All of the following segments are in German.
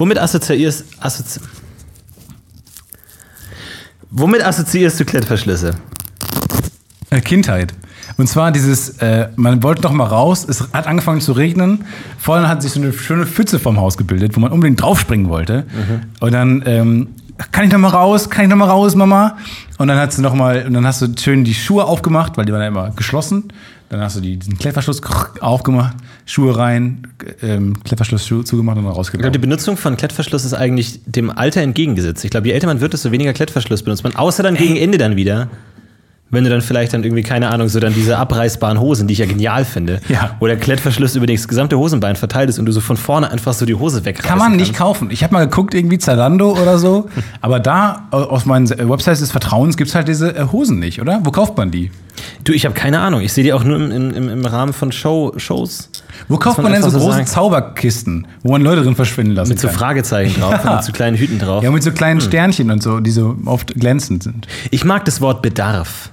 Womit assoziierst, assozi Womit assoziierst du Klettverschlüsse? Äh, Kindheit. Und zwar dieses, äh, man wollte noch mal raus, es hat angefangen zu regnen, vorne hat sich so eine schöne Pfütze vom Haus gebildet, wo man unbedingt draufspringen wollte. Und dann, ähm, kann ich noch mal raus, kann ich noch mal raus, Mama? Und dann hat sie noch mal, und dann hast du schön die Schuhe aufgemacht, weil die waren ja immer geschlossen. Dann hast du die, diesen Klettverschluss aufgemacht, Schuhe rein, ähm, Klettverschluss Schuhe zugemacht und dann Ich glaube, rausgegangen. die Benutzung von Klettverschluss ist eigentlich dem Alter entgegengesetzt. Ich glaube, je älter man wird, desto weniger Klettverschluss benutzt man. Außer dann gegen Ende dann wieder. Wenn du dann vielleicht dann irgendwie, keine Ahnung, so dann diese abreißbaren Hosen, die ich ja genial finde, Ja. wo der Klettverschluss über das gesamte Hosenbein verteilt ist und du so von vorne einfach so die Hose wegreißen Kann man nicht kannst. kaufen. Ich habe mal geguckt, irgendwie Zalando oder so. aber da, äh, aus meinen Websites des Vertrauens, gibt's halt diese äh, Hosen nicht, oder? Wo kauft man die? Du, ich habe keine Ahnung. Ich sehe die auch nur im, im, im Rahmen von Show, Shows. Wo kauft man man denn so so große sagen. Zauberkisten, wo man Leute drin verschwinden lassen Mit so kann? Fragezeichen drauf Ja. und mit so kleinen Hüten drauf. Ja, mit so kleinen Sternchen und so, die so oft glänzend sind. Ich mag das Wort Bedarf.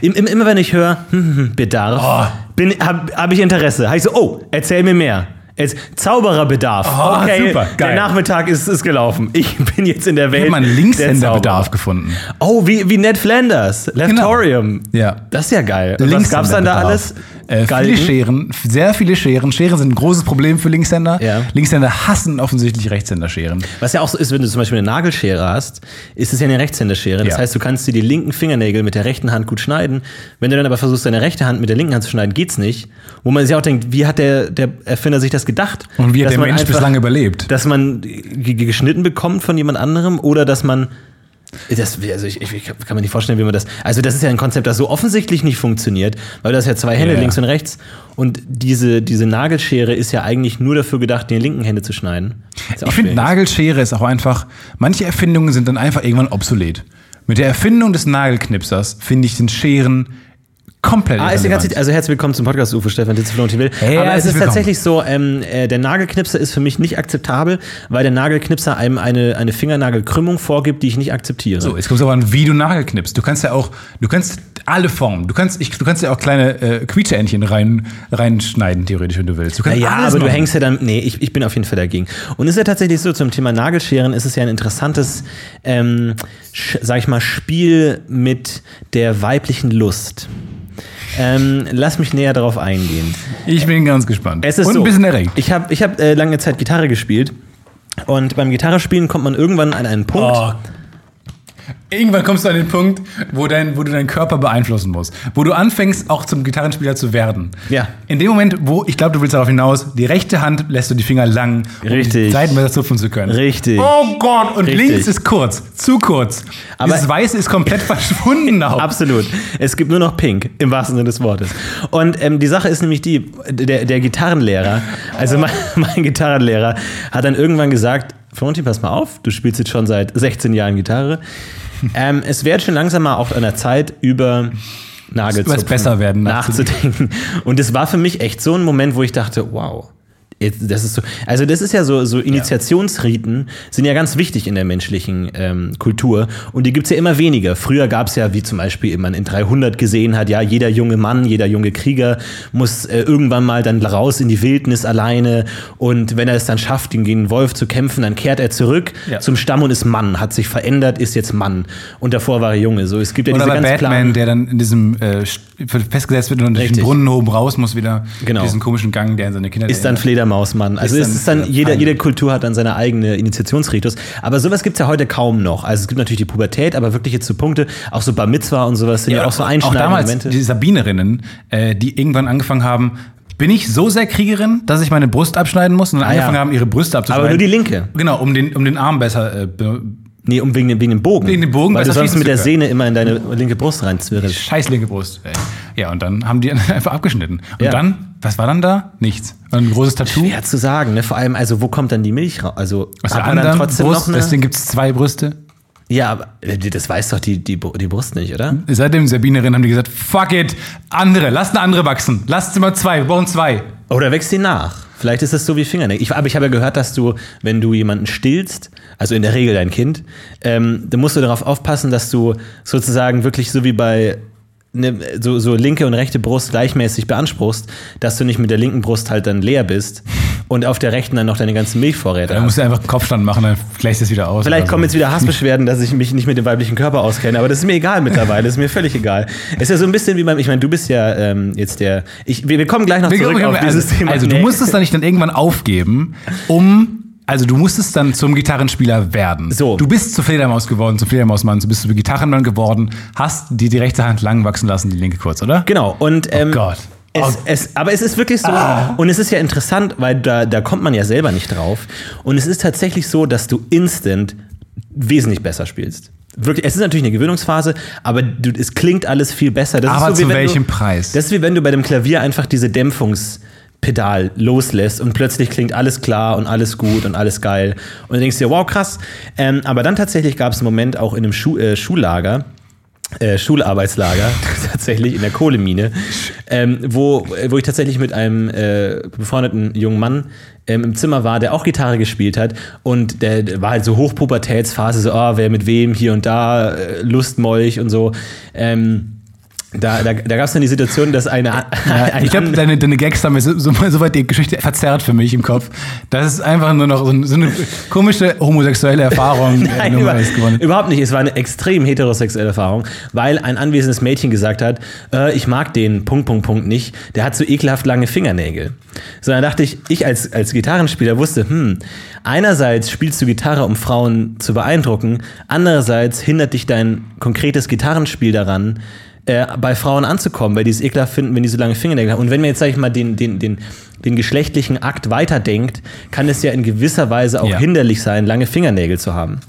Im, im, immer wenn ich höre hm, hm, hm, Bedarf, Oh. habe hab ich Interesse. Habe ich so, oh, erzähl mir mehr. Jetzt, Zaubererbedarf. Oh, okay, super, der geil. Nachmittag ist, ist gelaufen. Ich bin jetzt in der Ich Welt. habe mal einen der Linkshänderbedarf gefunden. Oh, wie, wie Ned Flanders. Leftorium. Ja. Das ist ja geil. Was gab's dann da alles? Äh, viele? Scheren, sehr viele Scheren. Scheren sind ein großes Problem für Linkshänder. Ja. Linkshänder hassen offensichtlich Rechtshänderscheren. Was ja auch so ist, wenn du zum Beispiel eine Nagelschere hast, ist es ja eine Rechtshänderschere. Das Ja. heißt, du kannst dir die linken Fingernägel mit der rechten Hand gut schneiden. Wenn du dann aber versuchst, deine rechte Hand mit der linken Hand zu schneiden, geht's nicht. Wo man sich auch denkt, wie hat der, der Erfinder sich das gedacht? Und wie hat der Mensch einfach- bislang überlebt? Dass man geschnitten bekommt von jemand anderem oder dass man. Das, also ich, ich kann mir nicht vorstellen, wie man das. Also, das ist ja ein Konzept, das so offensichtlich nicht funktioniert, weil das ja zwei Hände Ja. links und rechts. Und diese, diese Nagelschere ist ja eigentlich nur dafür gedacht, die linken Hände zu schneiden. Ich finde. Nagelschere ist auch einfach, manche Erfindungen sind dann einfach irgendwann obsolet. Mit der Erfindung des Nagelknipsers, finde ich, sind Scheren komplett Ah, ist. Zeit, also herzlich willkommen zum Podcast UFO Stefan Ditze Florentin Will. Hey, Aber es ist willkommen. tatsächlich so, ähm, äh, der Nagelknipser ist für mich nicht akzeptabel, weil der Nagelknipser einem eine, eine Fingernagelkrümmung vorgibt, die ich nicht akzeptiere. So, jetzt kommt es aber an, wie du Nagel knippst. Du kannst ja auch, du kannst alle Formen. Du kannst, ich, du kannst ja auch kleine äh, Quietscheentchen rein, reinschneiden, theoretisch, wenn du willst. Du kannst Ja, aber du machen. hängst ja dann. Nee, ich, ich bin auf jeden Fall dagegen. Und es ist ja tatsächlich so, zum Thema Nagelscheren ist es ja ein interessantes, ähm, sag ich mal, Spiel mit der weiblichen Lust. Ähm, lass mich näher darauf eingehen. Ich bin ganz gespannt. Es ist Und so, ein bisschen erregt. Ich habe ich hab, äh, lange Zeit Gitarre gespielt. Und beim Gitarrespielen kommt man irgendwann an einen Punkt. Oh. Irgendwann kommst du an den Punkt, wo, dein, wo du deinen Körper beeinflussen musst. Wo du anfängst, auch zum Gitarrenspieler zu werden. Ja. In dem Moment, wo, ich glaube, du willst darauf hinaus, die rechte Hand lässt du die Finger lang, um die. Seiten besser zupfen zu können. Richtig. Oh Gott, und Richtig. links ist kurz, zu kurz. Aber- das Weiße ist komplett verschwunden auch. Absolut. Es gibt nur noch Pink, im wahrsten Sinne des Wortes. Und ähm, die Sache ist nämlich die, der, der Gitarrenlehrer, also mein, mein Gitarrenlehrer, hat dann irgendwann gesagt, Florentin, pass mal auf, du spielst jetzt schon seit 16 Jahren Gitarre. Ähm, es wäre schon langsam mal auch an der Zeit, über Nagelzupfen Übers Besserwerden nachzudenken. Und es war für mich echt so ein Moment, wo ich dachte, wow. Jetzt, das ist so, also das ist ja so, so Initiationsriten sind ja ganz wichtig in der menschlichen ähm, Kultur und die gibt's ja immer weniger. Früher gab's ja, wie zum Beispiel man in 300 gesehen hat, ja, jeder junge Mann, jeder junge Krieger muss äh, irgendwann mal dann raus in die Wildnis alleine und wenn er es dann schafft, gegen den Wolf zu kämpfen, dann kehrt er zurück Ja. zum Stamm und ist Mann, hat sich verändert, ist jetzt Mann und davor war er Junge. So, es gibt ja Oder diese bei ganz Batman, der dann in diesem äh, st- festgesetzt wird und durch den. Brunnen oben raus muss wieder. Genau. Diesen komischen Gang, der in seine Kinder ist dann Fledermausmann. Also Ist es ist dann, ja, jeder, jede Kultur hat dann seine eigene Initiationsritus. Aber sowas gibt's ja heute kaum noch. Also es gibt natürlich die Pubertät, aber wirklich jetzt so Punkte, auch so Bar Mitzwa und sowas sind ja, auch so Auch einschneidende damals, Momente. die Sabinerinnen, äh, die irgendwann angefangen haben, bin ich so sehr Kriegerin, dass ich meine Brust abschneiden muss und dann Ah, ja. angefangen haben, ihre Brüste abzuschneiden. Aber nur die linke. Genau, um den, um den Arm besser äh, Nee, um wegen, dem- wegen dem Bogen. Wegen dem Bogen, weil du sonst mit der. Sehne immer in deine linke Brust reinzwirrst. Scheiß linke Brust. Ey. Ja, und dann haben die einfach abgeschnitten. Und Ja. dann, was war dann da? Nichts. Ein großes Tattoo. Schwer zu sagen, ne? Vor allem, also wo kommt dann die Milch raus? Also Aus hat der anderen trotzdem Brust, noch eine. deswegen gibt es zwei Brüste. Ja, aber äh, das weiß doch die, die, die Brust nicht, oder? Seit dem Sabinerinnen haben die gesagt, fuck it, andere, lasst eine andere wachsen. Lasst immer zwei, wir brauchen zwei. Oder wächst sie nach? Vielleicht ist es so wie Fingernägel. Ich, aber ich habe ja gehört, dass du, wenn du jemanden stillst, also in der Regel dein Kind, ähm, dann musst du darauf aufpassen, dass du sozusagen wirklich so wie bei ne, so, so linke und rechte Brust gleichmäßig beanspruchst, dass du nicht mit der linken Brust halt dann leer bist und auf der rechten dann noch deine ganzen Milchvorräte Da hast. musst du einfach einen Kopfstand machen, dann gleicht es wieder aus. Vielleicht kommen so. jetzt wieder Hassbeschwerden, dass ich mich nicht mit dem weiblichen Körper auskenne, aber das ist mir egal mittlerweile, das ist mir völlig egal. Es ist ja so ein bisschen wie beim, ich meine, du bist ja ähm, jetzt der, ich, wir, wir kommen gleich noch Wir- zurück wir- auf also, dieses Thema. Also du musstest dann nicht dann irgendwann aufgeben, um. Also du musstest dann zum Gitarrenspieler werden. So. Du bist zur Fledermaus geworden, zum Fledermausmann, du bist zum Gitarrenmann geworden, hast die, die rechte Hand lang wachsen lassen, die linke kurz, oder? Genau, und ähm, Gott. Es, Oh. es, aber es ist wirklich so, und es ist ja interessant, weil da, da kommt man ja selber nicht drauf. Und es ist tatsächlich so, dass du instant wesentlich besser spielst. Wirklich, es ist natürlich eine Gewöhnungsphase, aber du, es klingt alles viel besser. Das Aber ist so, wie zu welchem du, Preis? Das ist wie wenn du bei dem Klavier einfach diese Dämpfungspedal loslässt und plötzlich klingt alles klar und alles gut und alles geil. Und du denkst dir, wow, krass. Ähm, aber dann tatsächlich gab es einen Moment auch in einem Schu äh, Schullager, äh, Schularbeitslager, tatsächlich in der Kohlemine, ähm, wo, wo ich tatsächlich mit einem äh, befreundeten jungen Mann ähm, im Zimmer war, der auch Gitarre gespielt hat und der, der war halt so Hochpubertätsphase, so, ah, wer mit wem, hier und da, äh, Lustmolch und so. Ähm, da, da, da gab es dann die Situation, dass eine, Ja, ein ich glaube, deine, deine Gags haben mir so, so, so weit die Geschichte verzerrt für mich im Kopf. Das ist einfach nur noch so, ein- so eine komische homosexuelle Erfahrung. Nein, über, überhaupt nicht. Es war eine extrem heterosexuelle Erfahrung, weil ein anwesendes Mädchen gesagt hat, äh, ich mag den Punkt, Punkt, Punkt nicht. Der hat so ekelhaft lange Fingernägel. So, dann dachte ich, ich als, als Gitarrenspieler wusste, hm, einerseits spielst du Gitarre, um Frauen zu beeindrucken, andererseits hindert dich dein konkretes Gitarrenspiel daran, äh, bei Frauen anzukommen, weil die es ekelhaft finden, wenn die so lange Fingernägel haben. Und wenn man jetzt, sag ich mal, den, den, den, den geschlechtlichen Akt weiterdenkt, kann es ja in gewisser Weise auch Ja. hinderlich sein, lange Fingernägel zu haben.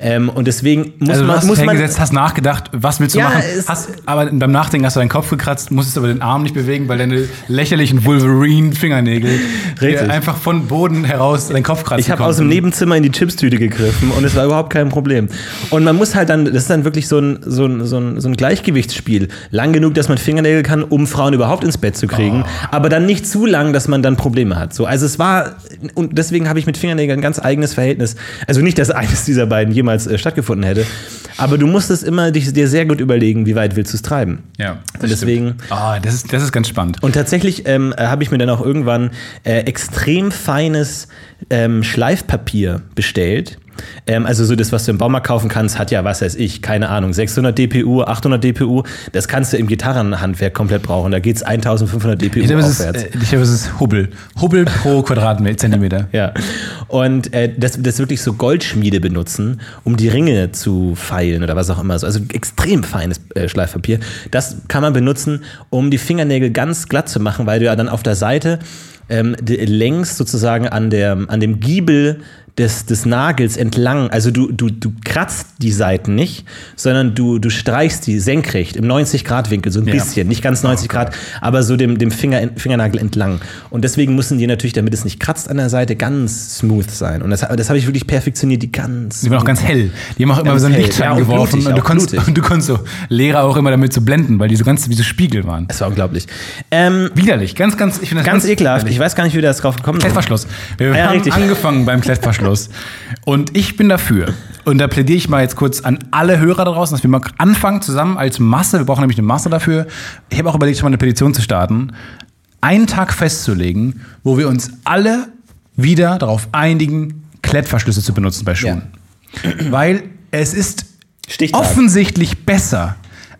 Ähm, und deswegen muss Also du man, hast muss dich man hingesetzt, hast nachgedacht, was willst du Ja, machen? Hast, aber beim Nachdenken hast du deinen Kopf gekratzt, musstest aber den Arm nicht bewegen, weil deine lächerlichen Wolverine-Fingernägel einfach von Boden heraus deinen Kopf kratzen Ich habe aus dem. Nebenzimmer in die Chipstüte gegriffen und es war überhaupt kein Problem. Und man muss halt dann, das ist dann wirklich so ein, so ein, so ein, so ein Gleichgewichtsspiel. Lang genug, dass man Fingernägel kann, um Frauen überhaupt ins Bett zu kriegen, aber dann nicht zu lang, dass man dann Probleme hat. So, also es war, und deswegen habe ich mit Fingernägeln ein ganz eigenes Verhältnis. Also nicht, dass eines dieser beiden jemals äh, stattgefunden hätte, aber du musstest immer dich, dir sehr gut überlegen, wie weit willst du es treiben. Ja, Und deswegen. Ah, das, ist, das ist ganz spannend. Und tatsächlich ähm, äh, habe ich mir dann auch irgendwann äh, extrem feines ähm, Schleifpapier bestellt. Ähm, also so das, was du im Baumarkt kaufen kannst, hat ja, was weiß ich, keine Ahnung, 600 DPU, 800 DPU. Das kannst du im Gitarrenhandwerk komplett brauchen. Da geht's 1500 DPU Ich glaube, es ist, aufwärts. äh, ich glaube, es ist Hubbel. Hubbel pro Quadratmeter, Zentimeter. Ja. Und äh, das, das wirklich so Goldschmiede benutzen, um die Ringe zu feilen oder was auch immer. So. Also extrem feines äh, Schleifpapier. Das kann man benutzen, um die Fingernägel ganz glatt zu machen, weil du ja dann auf der Seite ähm, längs sozusagen an, der, an dem Giebel des, des Nagels entlang, also du, du, du kratzt die Seiten nicht, sondern du, du streichst die senkrecht im 90-Grad-Winkel, so ein Ja. bisschen, nicht ganz 90 Grad, aber so dem, dem Finger, Fingernagel entlang. Und deswegen müssen die natürlich, damit es nicht kratzt an der Seite, ganz smooth sein. Und das, das habe ich wirklich perfektioniert, die ganz. Die waren auch ganz hell. Die haben auch immer Ganz so einen. Lichtschein Ja, geworfen blutig, und du konntest, und du konntest so Lehrer auch immer damit so blenden, weil die so ganz wie so Spiegel waren. Das war unglaublich. Ähm, Widerlich, ganz, ganz, ich finde das ganz ekelhaft. widerlich. Ich weiß gar nicht, wie wir das drauf gekommen sind. Klettverschluss. Wir Ah ja, haben richtig. angefangen beim Klettverschluss. Und ich bin dafür. Und da plädiere ich mal jetzt kurz an alle Hörer da draußen, dass wir mal anfangen zusammen als Masse. Wir brauchen nämlich eine Masse dafür. Ich habe auch überlegt, schon mal eine Petition zu starten. Einen Tag festzulegen, wo wir uns alle wieder darauf einigen, Klettverschlüsse zu benutzen bei Schuhen. Weil es ist Stichtag. offensichtlich besser,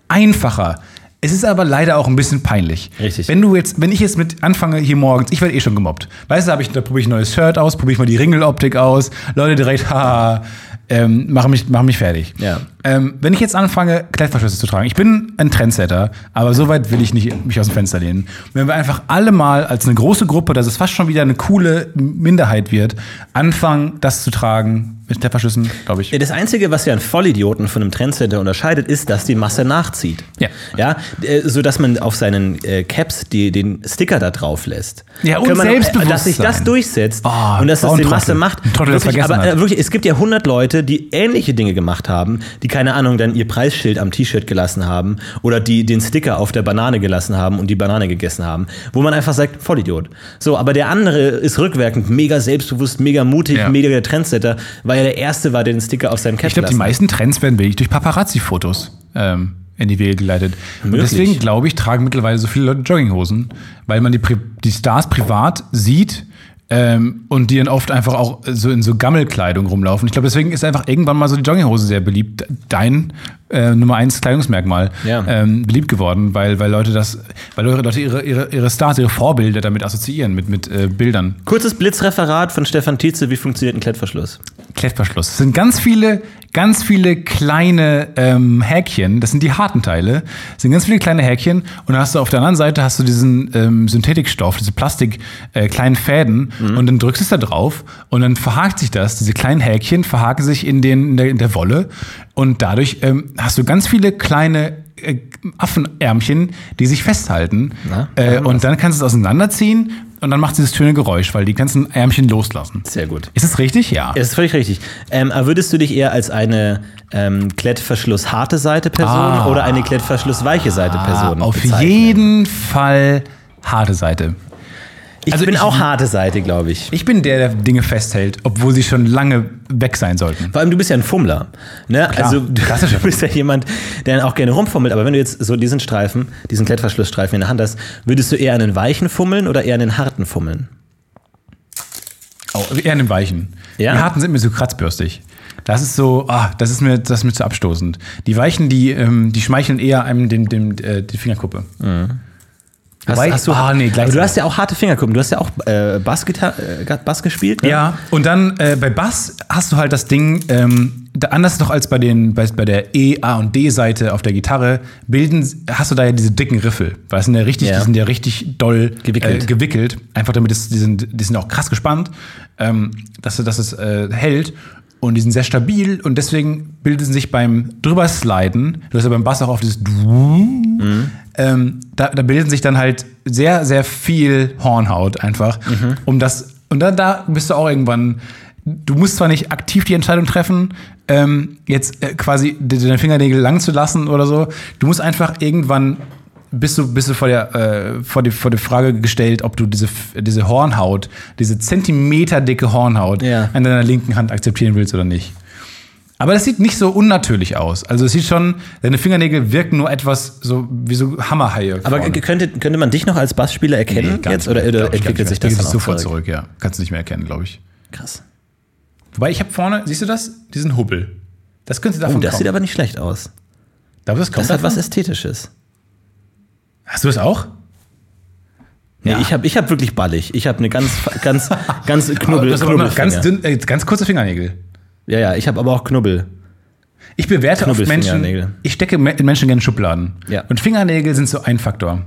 einfacher. Es ist aber leider auch ein bisschen peinlich. Richtig. Wenn du jetzt, wenn ich jetzt mit anfange hier morgens, ich werde eh schon gemobbt. Weißt du, hab ich, da probiere ich ein neues Shirt aus, probiere ich mal die Ringeloptik aus, Leute direkt, haha, ähm, machen mich, machen mich fertig. Ja. Ähm, wenn ich jetzt anfange, Klettverschlüsse zu tragen, ich bin ein Trendsetter, aber so weit will ich nicht mich aus dem Fenster lehnen. Wenn wir einfach alle mal als eine große Gruppe, dass es fast schon wieder eine coole Minderheit wird, anfangen, das zu tragen mit Klettverschlüssen, glaube ich. Ja, Das Einzige, was ja einen Vollidioten von einem Trendsetter unterscheidet, ist, dass die Masse nachzieht. Ja. Ja, äh, so dass man auf seinen äh, Caps die, den Sticker da drauf lässt. Ja, und man- Selbstbewusstsein. Dass sich das durchsetzt Oh, und dass das die Masse Trottel. macht. Ein Trottel, das wirklich, vergessen aber hat. äh, wirklich, es gibt ja 100 Leute, die ähnliche Dinge gemacht haben, die keine Ahnung, dann ihr Preisschild am T-Shirt gelassen haben oder die den Sticker auf der Banane gelassen haben und die Banane gegessen haben, wo man einfach sagt, Vollidiot. So, aber der andere ist rückwirkend mega selbstbewusst, mega mutig, Ja. mega der Trendsetter, weil er der Erste war, der den Sticker auf seinem Cap Ich glaube, die meisten Trends werden wirklich durch Paparazzi-Fotos ähm, in die Wege geleitet. Und Möglich. deswegen, glaube ich, tragen mittlerweile so viele Leute Jogginghosen, weil man die, Pri die Stars privat sieht ähm, und die dann oft einfach auch so in so Gammelkleidung rumlaufen. Ich glaube, deswegen ist einfach irgendwann mal so die Jogginghose sehr beliebt. Dein äh, Nummer eins Kleidungsmerkmal Ja. ähm, beliebt geworden, weil, weil Leute das, weil Leute ihre, ihre, ihre Stars, ihre Vorbilder damit assoziieren, mit, mit äh, Bildern. Kurzes Blitzreferat von Stefan Tietze, wie funktioniert ein Klettverschluss? Klettverschluss. Es sind ganz viele, ganz viele kleine ähm, Häkchen. Das sind die harten Teile. Sind ganz viele kleine Häkchen. Und dann hast du auf der anderen Seite hast du diesen ähm, Synthetikstoff, diese Plastik, äh, kleinen Fäden. Und dann drückst du es da drauf und dann verhakt sich das. Diese kleinen Häkchen verhaken sich in, den, in, der, in der Wolle. Und dadurch ähm, hast du ganz viele kleine äh, Affenärmchen, die sich festhalten. Na, äh, und dann kannst du es auseinanderziehen und dann macht dieses schöne Geräusch, weil die ganzen Ärmchen loslassen. Sehr gut. Ist es richtig? Ja. Das ist völlig richtig. Ähm, aber würdest du dich eher als eine ähm, Klettverschluss-harte Seite-Person Ah. oder eine Klettverschluss-weiche Seite-Person Auf bezeichnen? jeden Fall harte Seite. Ich also bin ich- auch harte Seite, glaube ich. Ich bin der, der Dinge festhält, obwohl sie schon lange weg sein sollten. Vor allem, du bist ja ein Fummler. Ne? Klar, also, du, du bist ja jemand, der dann auch gerne rumfummelt. Aber wenn du jetzt so diesen Streifen, diesen Klettverschlussstreifen in der Hand hast, würdest du eher einen weichen fummeln oder eher einen harten fummeln? Oh, eher in den Weichen. Ja? Die harten sind mir so kratzbürstig. Das ist so, ah, das ist mir, das ist mir zu abstoßend. Die Weichen, die, ähm, die schmeicheln eher einem dem, dem, äh, die Fingerkuppe. Hast, Wobei- hast du, ah, nee, gleich aber du hast ja auch harte Fingerkuppen. Du hast ja auch äh, Bassgitar äh, Bass gespielt. Ne? Ja, und dann äh, bei Bass hast du halt das Ding, ähm, da, anders doch als bei, den, bei, bei der E, A und D-Seite auf der Gitarre, bilden, hast du da ja diese dicken Riffel. Weil es sind ja richtig, Ja. die sind ja richtig doll Gewickelt. Äh, gewickelt. Einfach damit es, die sind, die sind auch krass gespannt, ähm, dass, dass es äh, hält. Und die sind sehr stabil und deswegen bilden sich beim drübersliden, du hast ja beim Bass auch auf dieses ähm, da, da bilden sich dann halt sehr, sehr viel Hornhaut einfach. Um das, und dann da bist du auch irgendwann, du musst zwar nicht aktiv die Entscheidung treffen, ähm, jetzt äh, quasi de- deine Fingernägel lang zu lassen oder so. Du musst einfach irgendwann bist du, bist du vor, der, äh, vor, die, vor die Frage gestellt, ob du diese, diese Hornhaut, diese zentimeterdicke Hornhaut Ja. an deiner linken Hand akzeptieren willst oder nicht. Aber das sieht nicht so unnatürlich aus. Also es sieht schon, deine Fingernägel wirken nur etwas so wie so Hammerhaie. Aber vorne. könnte, könnte man dich noch als Bassspieler erkennen gar jetzt oder, oder glaub entwickelt sich das dann sofort zurück? zurück? Ja, kannst du nicht mehr erkennen, glaube ich. Krass. Wobei ich habe vorne, siehst du das? Diesen Hubbel. Das könnte Oh, davon das kommen. sieht aber nicht schlecht aus. Darf das, kommt Das hat was? Ästhetisches. Hast du das auch? Nee, Ja. ich habe ich hab wirklich ballig. Ich habe eine ganz, ganz, ganz Knubbel, aber noch ganz, dünn, äh, ganz kurze Fingernägel. Ja, ja, ich habe aber auch Knubbel. Ich bewerte oft Menschen, ich stecke Menschen gerne in Schubladen. Ja. Und Fingernägel sind so ein Faktor.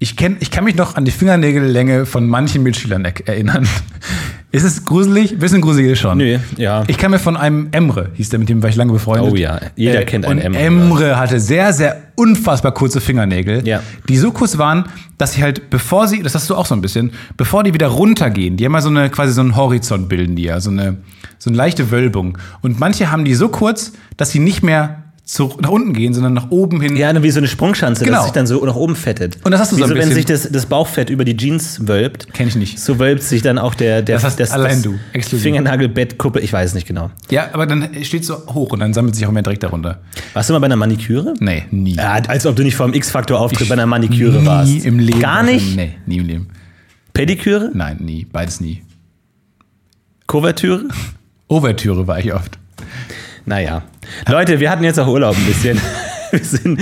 Ich, kenn, ich kann mich noch an die Fingernägellänge von manchen Mitschülern er- erinnern. Ist es gruselig? Bisschen gruselig schon. Nö, ja. Ich kann mir von einem Emre, hieß der, mit dem war ich lange befreundet. Oh ja, jeder kennt einen und Emre. Emre hatte sehr, sehr unfassbar kurze Fingernägel, Ja. die so kurz waren, dass sie halt, bevor sie, das hast du auch so ein bisschen, bevor die wieder runtergehen, die haben ja so eine, quasi so einen Horizont bilden die ja, so eine, so eine leichte Wölbung. Und manche haben die so kurz, dass sie nicht mehr zu, nach unten gehen, sondern nach oben hin. Ja, wie so eine Sprungschanze, Genau. dass sich dann so nach oben fettet. Und das hast du wie so ein wenn bisschen- sich das, das Bauchfett über die Jeans wölbt. Kenn ich nicht. So wölbt sich dann auch der, der Das hast allein du, exklusiv. Fingernagelbettkuppe. Ich weiß es nicht genau. Ja, aber dann steht so hoch und dann sammelt sich auch mehr Dreck darunter. Warst du mal bei einer Maniküre? Nee, nie. Ja, als ob du nicht vor dem X-Faktor-Auftritt bei einer Maniküre nie warst. im Leben. Gar nicht? Nee, nie im Leben. Pediküre? Nein, nie. Beides nie. Kuvertüre? Overtüre war ich oft. Naja. Leute, wir hatten jetzt auch Urlaub ein bisschen. Wir sind,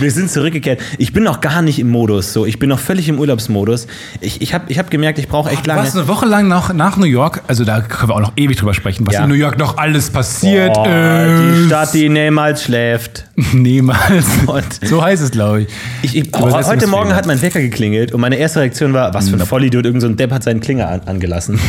wir sind zurückgekehrt. Ich bin noch gar nicht im Modus. So, ich bin noch völlig im Urlaubsmodus. Ich, ich habe ich hab gemerkt, ich brauche echt Du lange. warst eine Woche lang nach, nach New York, also da können wir auch noch ewig drüber sprechen, was Ja. in New York noch alles passiert Boah, ist. die Stadt, die niemals schläft. Niemals. Und- so heißt es, glaube ich. Ich, ich, heute Morgen hat mein Wecker geklingelt und meine erste Reaktion war, was für ein Vollidiot, irgend so Depp hat seinen Klinger an, angelassen.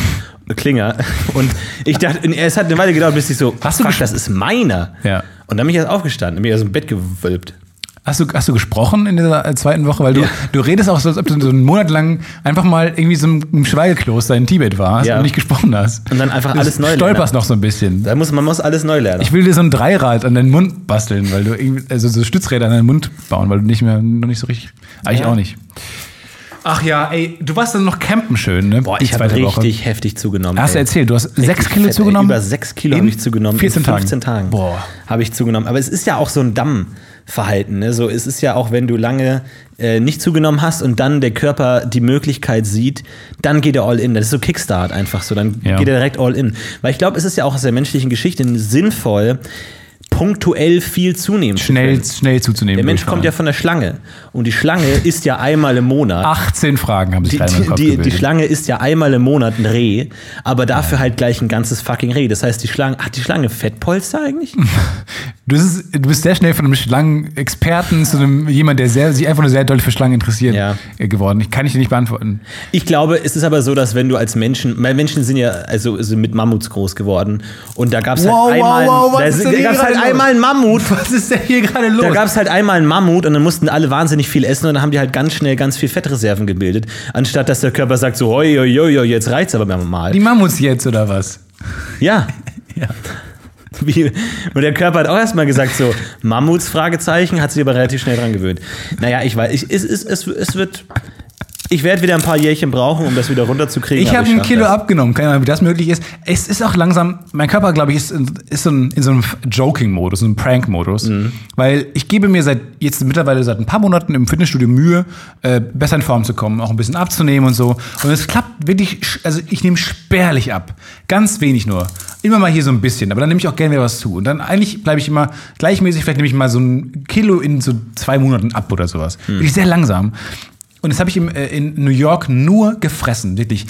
Klinger. Und ich dachte, es hat eine Weile gedauert, bis ich so, Hast du fuck, das ist meiner. Ja. Und dann bin ich erst aufgestanden, bin ich aus dem Bett gewölbt. Hast du, hast du gesprochen in dieser äh, zweiten Woche? Weil du, Ja. du redest auch so, als ob du so einen Monat lang einfach mal irgendwie so im Schweigekloster in Tibet warst Ja. und nicht gesprochen hast. Und dann einfach Du alles neu stolperst noch so ein bisschen. Da muss, man muss alles neu lernen. Ich will dir so ein Dreirad an deinen Mund basteln, weil du irgendwie, also so Stützräder an deinen Mund bauen, weil du nicht mehr, noch nicht so richtig, eigentlich Ja. auch nicht. Ach ja, ey, du warst dann noch campen schön, ne? Boah, ich habe zweite Woche. richtig heftig zugenommen. Hast du ey. erzählt, du hast Richtig sechs Kilo fett, ey. zugenommen? Über sechs Kilo habe ich zugenommen. 14 in 15 Tagen. Tagen. Boah. Habe ich zugenommen. Aber es ist ja auch so ein Dammverhalten. Ne? So, es ist ja auch, wenn du lange äh, nicht zugenommen hast und dann der Körper die Möglichkeit sieht, dann geht er all in. Das ist so Kickstart einfach so. Dann Ja. geht er direkt all in. Weil ich glaube, es ist ja auch aus der menschlichen Geschichte sinnvoll, punktuell viel zunehmen zu Schnell, können. schnell zuzunehmen. Der Mensch kommt ja von der Schlange. Und die Schlange isst ja einmal im Monat. 18 Fragen haben sich Die, die, die, die. Schlange isst ja einmal im Monat ein Reh, aber dafür halt gleich ein ganzes fucking Reh. Das heißt, die Schlange, hat die Schlange Fettpolster eigentlich? Du, ist, du bist sehr schnell von einem Schlangenexperten zu einem jemand, der sehr, sich einfach nur sehr doll für Schlangen interessiert Ja. äh, geworden. Ich kann ich dir nicht beantworten. Ich glaube, es ist aber so, dass wenn du als Menschen, weil Menschen sind ja also sind mit Mammuts groß geworden und da gab es halt Wow, wow, einmal, wow, was da, ist da halt einmal einen Mammut. Was ist denn hier gerade los? Da gab es halt einmal einen Mammut und dann mussten alle wahnsinnig viel essen und dann haben die halt ganz schnell ganz viel Fettreserven gebildet, anstatt dass der Körper sagt so, hoi, hoi, hoi, jetzt reizt aber mal. die Mammuts jetzt oder was? Ja. Ja. Wie, und der Körper hat auch erstmal gesagt, so, Mammuts, Fragezeichen, hat sich aber relativ schnell dran gewöhnt. Naja, ich weiß, ich, es, es, es, es wird. Ich werde wieder ein paar Jährchen brauchen, um das wieder runterzukriegen. Ich habe ein Kilo das. abgenommen, keine Ahnung, wie das möglich ist. Es ist auch langsam, mein Körper, glaube ich, ist, in, ist so ein, in so einem Joking-Modus, so einem Prank-Modus. Mhm. Weil ich gebe mir seit jetzt mittlerweile seit ein paar Monaten im Fitnessstudio Mühe, äh, besser in Form zu kommen, auch ein bisschen abzunehmen und so. Und es klappt wirklich, also ich nehme spärlich ab. Ganz wenig nur. Immer mal hier so ein bisschen, aber dann nehme ich auch gerne wieder was zu. Und dann eigentlich bleibe ich immer gleichmäßig, vielleicht nehme ich mal so ein Kilo in so zwei Monaten ab oder sowas. Wirklich sehr langsam. Und das habe ich im, äh, in New York nur gefressen, wirklich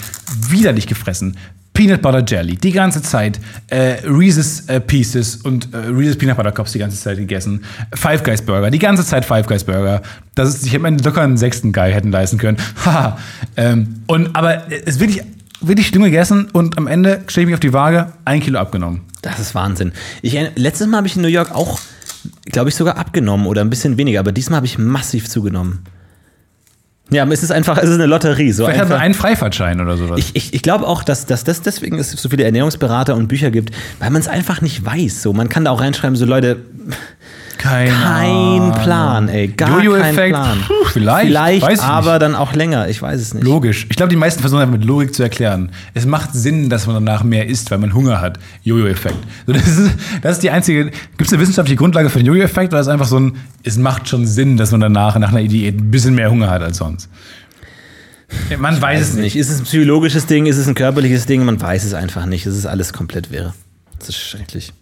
widerlich gefressen. Peanut Butter Jelly, die ganze Zeit. Äh, Reese's äh, Pieces und äh, Reese's Peanut Butter Cups die ganze Zeit gegessen. Five Guys Burger, die ganze Zeit Five Guys Burger. Das ist, ich hätte mir locker einen sechsten Guy hätten leisten können. Haha. ähm, und, aber es ist wirklich, wirklich schlimm gegessen und am Ende stelle ich mich auf die Waage, ein Kilo abgenommen. Das ist Wahnsinn. Ich, erinn- letztes Mal habe ich in New York auch, glaube ich, sogar abgenommen oder ein bisschen weniger, aber diesmal habe ich massiv zugenommen. Ja, aber es ist einfach, es ist eine Lotterie. So Vielleicht hat man einen Freifahrtschein oder sowas. ich, ich, ich glaube auch, dass, dass das deswegen es so viele Ernährungsberater und Bücher gibt, weil man es einfach nicht weiß. So, man kann da auch reinschreiben, so Leute, Keine kein. Plan, ey, gar kein Jojo-Effekt, Plan. puh, vielleicht, vielleicht weiß ich aber nicht. dann auch länger. Ich weiß es nicht. Logisch. Ich glaube, die meisten versuchen einfach mit Logik zu erklären. Es macht Sinn, dass man danach mehr isst, weil man Hunger hat. Jojo-Effekt. So, das, ist, das ist die einzige. Gibt es eine wissenschaftliche Grundlage für den Jojo-Effekt oder ist es einfach so ein, es macht schon Sinn, dass man danach nach einer Diät ein bisschen mehr Hunger hat als sonst? Man weiß es nicht. Ist es ein psychologisches Ding? Ist es ein körperliches Ding? Man weiß es einfach nicht. Es ist alles komplett wirr. Das ist schrecklich.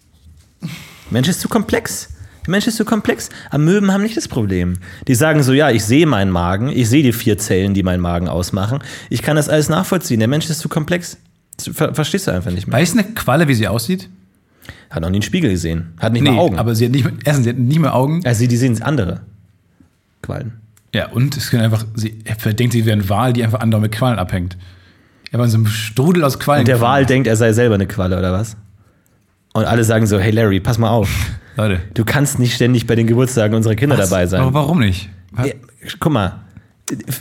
Mensch ist zu komplex. Der Mensch ist zu komplex. Amöben haben nicht das Problem. Die sagen so, ja, ich sehe meinen Magen, ich sehe die vier Zellen, die meinen Magen ausmachen. Ich kann das alles nachvollziehen. Der Mensch ist zu komplex. Ver verstehst du einfach nicht mehr. Weiß eine Qualle, wie sie aussieht? Hat noch nie einen Spiegel gesehen. Hat nicht mal Augen. aber sie hat nicht, erstens, sie hat nicht mehr Augen. also die sehen andere Quallen. Ja, und es können einfach, sie denkt, sie wäre ein Wal, die einfach andauernd mit Quallen abhängt. Er war in so einem Strudel aus Quallen. Und der. Wal denkt, er sei selber eine Qualle, oder was? Und alle sagen so, hey Larry, pass mal auf. Leute. Du kannst nicht ständig bei den Geburtstagen unserer Kinder was? dabei sein. Aber warum nicht? Was? Ja, guck mal,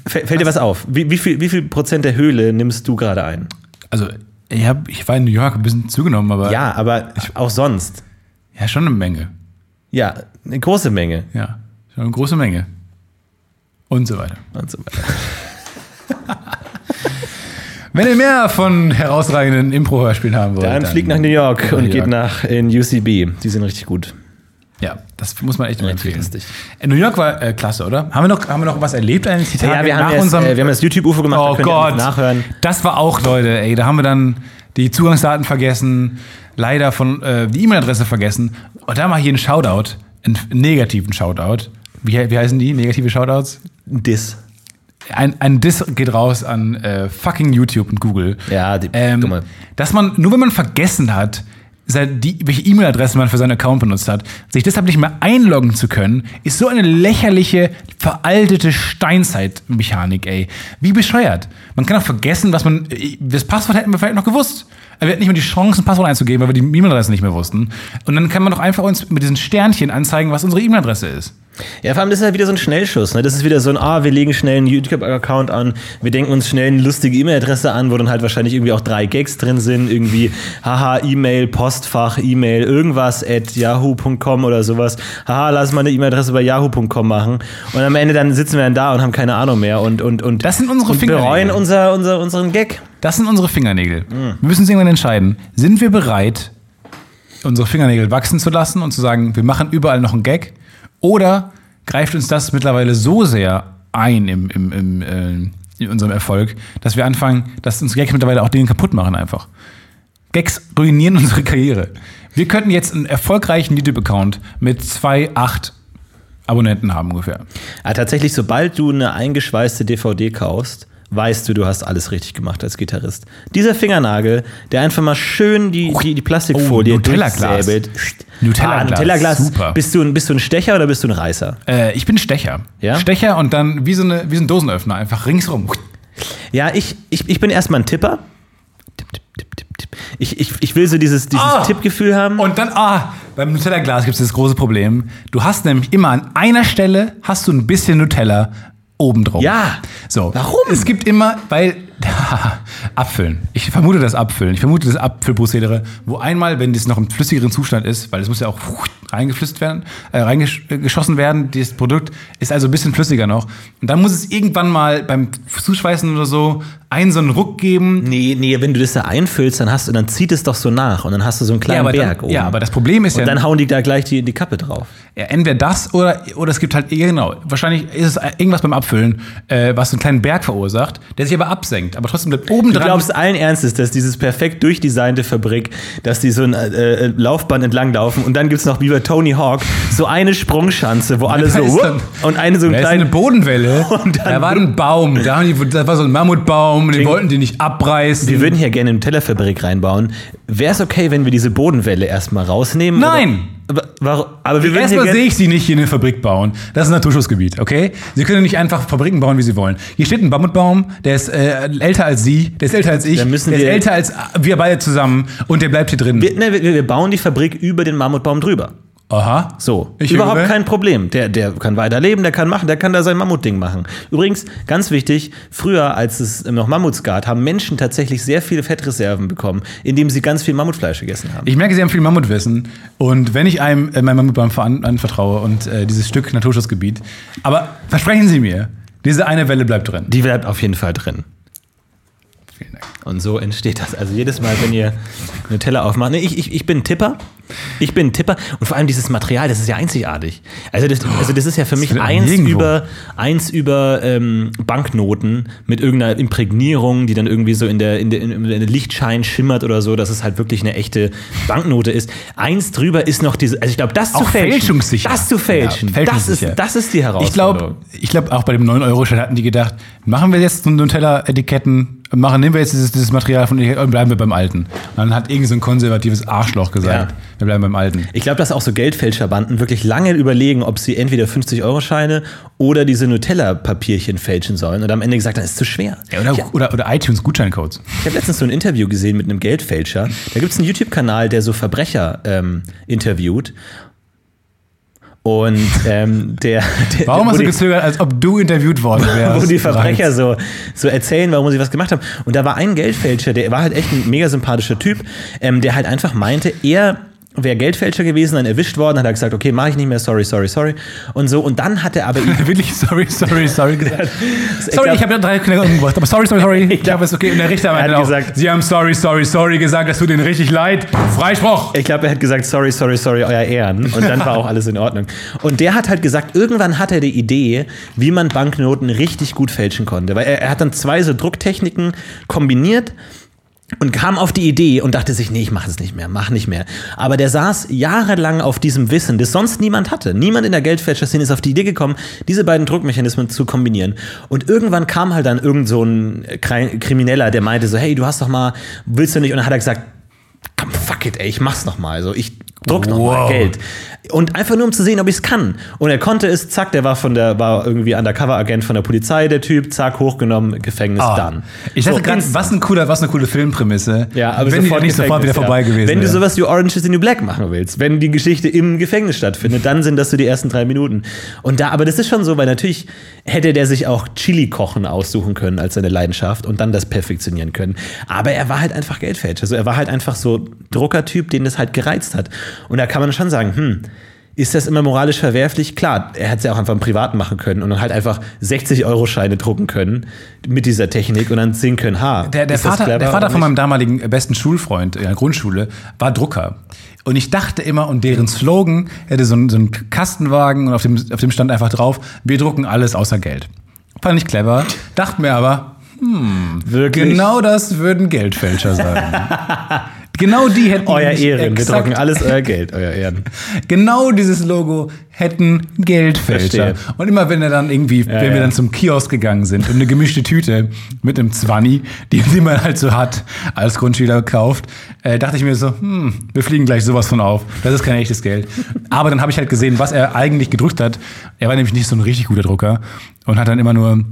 fällt dir was auf? Wie, wie, viel, wie viel Prozent der Höhle nimmst du gerade ein? Also, ich, hab, ich war in New York ein bisschen zugenommen, aber Ja, aber auch sonst. ja, schon eine Menge. Ja, eine große Menge. Ja, schon eine große Menge. Und so weiter. Und so weiter. Wenn ihr mehr von herausragenden Impro-Hörspielen haben wollt, Dann fliegt nach New York New und York. geht nach in UCB. Die sind richtig gut. Ja, das muss man echt immer Richtig empfehlen. lustig. Äh, New York war äh, klasse, oder? Haben wir noch, haben wir noch was erlebt an den Ja, wir haben, jetzt, äh, wir haben das YouTube-UFO gemacht. da Oh ihr Gott, nachhören. das war auch, Leute, ey, da haben wir dann die Zugangsdaten vergessen, leider von äh, die E-Mail-Adresse vergessen. Und da mal hier einen Shoutout, einen negativen Shoutout. Wie, wie heißen die? Negative Shoutouts? Diss. Ein, ein Diss geht raus an äh, fucking YouTube und Google. Ja, die, Ähm, dass man, nur wenn man vergessen hat, die, welche E-Mail-Adresse man für seinen Account benutzt hat, sich deshalb nicht mehr einloggen zu können, ist so eine lächerliche, veraltete Steinzeitmechanik, ey. Wie bescheuert. Man kann auch vergessen, was man. Das Passwort hätten wir vielleicht noch gewusst. Aber wir hatten nicht mehr die Chance, ein Passwort einzugeben, weil wir die E-Mail-Adresse nicht mehr wussten. Und dann kann man doch einfach uns mit diesen Sternchen anzeigen, was unsere E-Mail-Adresse ist. Ja, vor allem, das ist halt wieder so ein Schnellschuss. Ne? Das ist wieder so ein, ah, wir legen schnell einen YouTube-Account an, wir denken uns schnell eine lustige E-Mail-Adresse an, wo dann halt wahrscheinlich irgendwie auch drei Gags drin sind. Irgendwie, haha, E-Mail, Postfach, E-Mail, irgendwas at yahoo.com oder sowas. Haha, lass mal eine E-Mail-Adresse bei yahoo.com machen. Und am Ende dann sitzen wir dann da und haben keine Ahnung mehr und, und, und, Das sind unsere und Fingernägel. bereuen unser, unser, unseren Gag. Das sind unsere Fingernägel. Wir müssen uns irgendwann entscheiden. Sind wir bereit, unsere Fingernägel wachsen zu lassen und zu sagen, wir machen überall noch einen Gag? Oder greift uns das mittlerweile so sehr ein im, im, im, äh, in unserem Erfolg, dass wir anfangen, dass uns Gags mittlerweile auch Dinge kaputt machen einfach. Gags ruinieren unsere Karriere. Wir könnten jetzt einen erfolgreichen YouTube-Account mit zwei, acht Abonnenten haben ungefähr. Ja, tatsächlich, sobald du eine eingeschweißte DVD kaufst, weißt du, du hast alles richtig gemacht als Gitarrist. Dieser Fingernagel, der einfach mal schön die, die, die Plastikfolie Oh, Nutella-Glas. Nutella-Glas, Ah, Nutella-Glas. super. Bist du, ein- bist du ein Stecher oder bist du ein Reißer? Äh, ich bin Stecher. Ja? Stecher und dann wie so, eine, wie so ein Dosenöffner, einfach ringsrum. Ja, ich, ich, ich bin erstmal ein Tipper. Tipp, tipp, tipp, tipp, tipp. Ich, ich, ich will so dieses, dieses Ah! Tippgefühl haben. Und dann, ah, beim Nutella-Glas gibt es das große Problem. Du hast nämlich immer an einer Stelle hast du ein bisschen Nutella obendrauf. Ja. So. Warum? Es gibt immer, weil abfüllen. Ich vermute das Abfüllen. Ich vermute das Abfüllprozedere, wo einmal, wenn das noch im flüssigeren Zustand ist, weil es muss ja auch reingeflüsst werden, äh, reingeschossen werden, dieses Produkt ist also ein bisschen flüssiger noch. Und dann muss es irgendwann mal beim Zuschweißen oder so einen so einen Ruck geben, Nee, nee, wenn du das da einfüllst, dann hast du, dann zieht es doch so nach und dann hast du so einen kleinen aber, Berg dann, oben. ja, aber das Problem ist und ja, dann hauen die da gleich die, die Kappe drauf. Ja, entweder das oder, oder es gibt halt, ja, genau, wahrscheinlich ist es irgendwas beim Abfüllen, äh, was einen kleinen Berg verursacht, der sich aber absenkt. Aber trotzdem bleibt oben Du dran. glaubst allen Ernstes, dass dieses perfekt durchdesignte Fabrik, dass die so ein äh, äh, Laufband entlang laufen und dann gibt's noch wie bei Tony Hawk so eine Sprungschanze, wo alle so dann- und eine so eine kleinen Bodenwelle. Und da war ein Baum. Da die, das war so ein Mammutbaum. Den wollten die nicht abreißen. Wir würden hier gerne eine Tellerfabrik reinbauen. Wäre es okay, wenn wir diese Bodenwelle erstmal rausnehmen? Nein! Aber, warum? aber wir Erstmal sehe ich sie nicht hier in der Fabrik bauen. Das ist ein Naturschutzgebiet, okay? Sie können nicht einfach Fabriken bauen, wie sie wollen. Hier steht ein Mammutbaum, der ist äh, älter als Sie, der ist älter als ich, der wir- ist älter als wir beide zusammen und der bleibt hier drin. Wir, ne, wir, wir bauen die Fabrik über den Mammutbaum drüber. Aha. So, Ich überhaupt höre. kein Problem. Der, der kann weiterleben, der kann machen, der kann da sein Mammutding machen. Übrigens, ganz wichtig, früher, als es noch Mammuts gab, haben Menschen tatsächlich sehr viele Fettreserven bekommen, indem sie ganz viel Mammutfleisch gegessen haben. Ich merke, Sie haben viel Mammutwissen. Und wenn ich einem äh, mein Mammutbaum anvertraue und äh, dieses Stück Naturschutzgebiet, aber versprechen Sie mir, diese eine Welle bleibt drin. Die bleibt auf jeden Fall drin. Vielen Dank. Und so entsteht das. Also jedes Mal, wenn ihr Nutella aufmacht. Nee, ich, ich, ich bin Tipper. Ich bin Tipper. Und vor allem dieses Material, das ist ja einzigartig. Also das, also das ist ja für mich eins nirgendwo. über, eins über ähm, Banknoten mit irgendeiner Imprägnierung, die dann irgendwie so in der, in der, in der Lichtschein schimmert oder so, dass es halt wirklich eine echte Banknote ist. Eins drüber ist noch diese, also ich glaube, das zu Auch fälschen. fälschungssicher. Das zu fälschen. Ja, das, fälschungssicher. ist, das ist die Ich Herausforderung. glaube, ich glaube, auch bei dem 9-Euro-Schein hatten die gedacht, machen wir jetzt so Nutella-Etiketten, machen, nehmen wir jetzt dieses, dieses Material von und bleiben wir beim Alten. Und dann hat irgend so ein konservatives Arschloch gesagt, Ja. wir bleiben beim Alten. Ich glaube, dass auch so Geldfälscherbanden wirklich lange überlegen, ob sie entweder 50-Euro-Scheine oder diese Nutella-Papierchen fälschen sollen und am Ende gesagt haben, das ist zu schwer. Ja, oder, oder, oder iTunes-Gutscheincodes. Ich habe letztens so ein Interview gesehen mit einem Geldfälscher. Da gibt es einen YouTube-Kanal, der so Verbrecher ähm, interviewt. Und ähm, der, der Warum hast du gezögert, als ob du interviewt worden wärst? wo die Verbrecher so, so erzählen, warum sie was gemacht haben. Und da war ein Geldfälscher, der war halt echt ein mega sympathischer Typ, ähm, der halt einfach meinte, er wäre Geldfälscher gewesen, dann erwischt worden, hat er gesagt, okay, mache ich nicht mehr, sorry, sorry, sorry. Und so, und dann hat er aber Wirklich, sorry, sorry, sorry gesagt. Sorry, ich habe ja drei Kinder umgebracht, aber sorry, sorry, sorry. Ich glaube, es ist okay. Und der Richter Er hat meinte auch, gesagt- Sie haben sorry, sorry, sorry gesagt, das tut Ihnen richtig leid. Freispruch. Ich glaube, er hat gesagt, sorry, sorry, sorry, euer Ehren. Und dann war auch alles in Ordnung. Und der hat halt gesagt, irgendwann hat er die Idee, wie man Banknoten richtig gut fälschen konnte. Weil er, er hat dann zwei so Drucktechniken kombiniert und kam auf die Idee und dachte sich, nee, ich mache es nicht mehr, mach nicht mehr. Aber der saß jahrelang auf diesem Wissen, das sonst niemand hatte. Niemand in der Geldfälscherszene ist auf die Idee gekommen, diese beiden Druckmechanismen zu kombinieren. Und irgendwann kam halt dann irgend so ein Kri- Krimineller, der meinte so, hey, du hast doch mal, willst du nicht? Und dann hat er gesagt, komm, fuck it, ey, ich mach's noch mal. Also ich druck noch mal Wow. Geld. Und einfach nur um zu sehen, ob ich es kann. Und er konnte es, zack, der war von der, war irgendwie Undercover-Agent von der Polizei, der Typ, zack, hochgenommen, Gefängnis, dann. Ah. Ich dachte So, gerade, was, ein cooler, was eine coole Filmprämisse. Ja, aber wenn die sofort nicht sofort wieder Gefängnis, vorbei ja. gewesen Wenn du wäre. sowas wie Orange is the New Black machen willst, wenn die Geschichte im Gefängnis stattfindet, dann sind das so die ersten drei Minuten. Und da, aber das ist schon so, weil natürlich hätte der sich auch Chili kochen aussuchen können als seine Leidenschaft und dann das perfektionieren können. Aber er war halt einfach Geldfälscher. Also er war halt einfach so Druckertyp, den das halt gereizt hat. Und da kann man schon sagen, hm, ist das immer moralisch verwerflich? Klar, er hätte es ja auch einfach im Privaten machen können und dann halt einfach 60-Euro-Scheine drucken können mit dieser Technik und dann sehen können, ha, Der, der, Vater, der Vater von meinem damaligen besten Schulfreund in der Grundschule war Drucker. Und ich dachte immer, und deren Slogan hätte so einen, so einen Kastenwagen und auf dem, auf dem stand einfach drauf, wir drucken alles außer Geld. Fand ich clever, dachte mir aber, Wirklich? genau das würden Geldfälscher sagen. genau die hätten Euer Ehren, wir drucken alles euer Geld, euer Ehren. Genau dieses Logo hätten Geldfälscher. Verstehe. Und immer wenn er dann irgendwie, wenn wir ja. dann zum Kiosk gegangen sind und eine gemischte Tüte mit einem Zwanni, die, die man halt so hat, als Grundschüler kauft, äh, dachte ich mir so, hm, wir fliegen gleich sowas von auf. Das ist kein echtes Geld. Aber dann habe ich halt gesehen, was er eigentlich gedrückt hat. Er war nämlich nicht so ein richtig guter Drucker und hat dann immer nur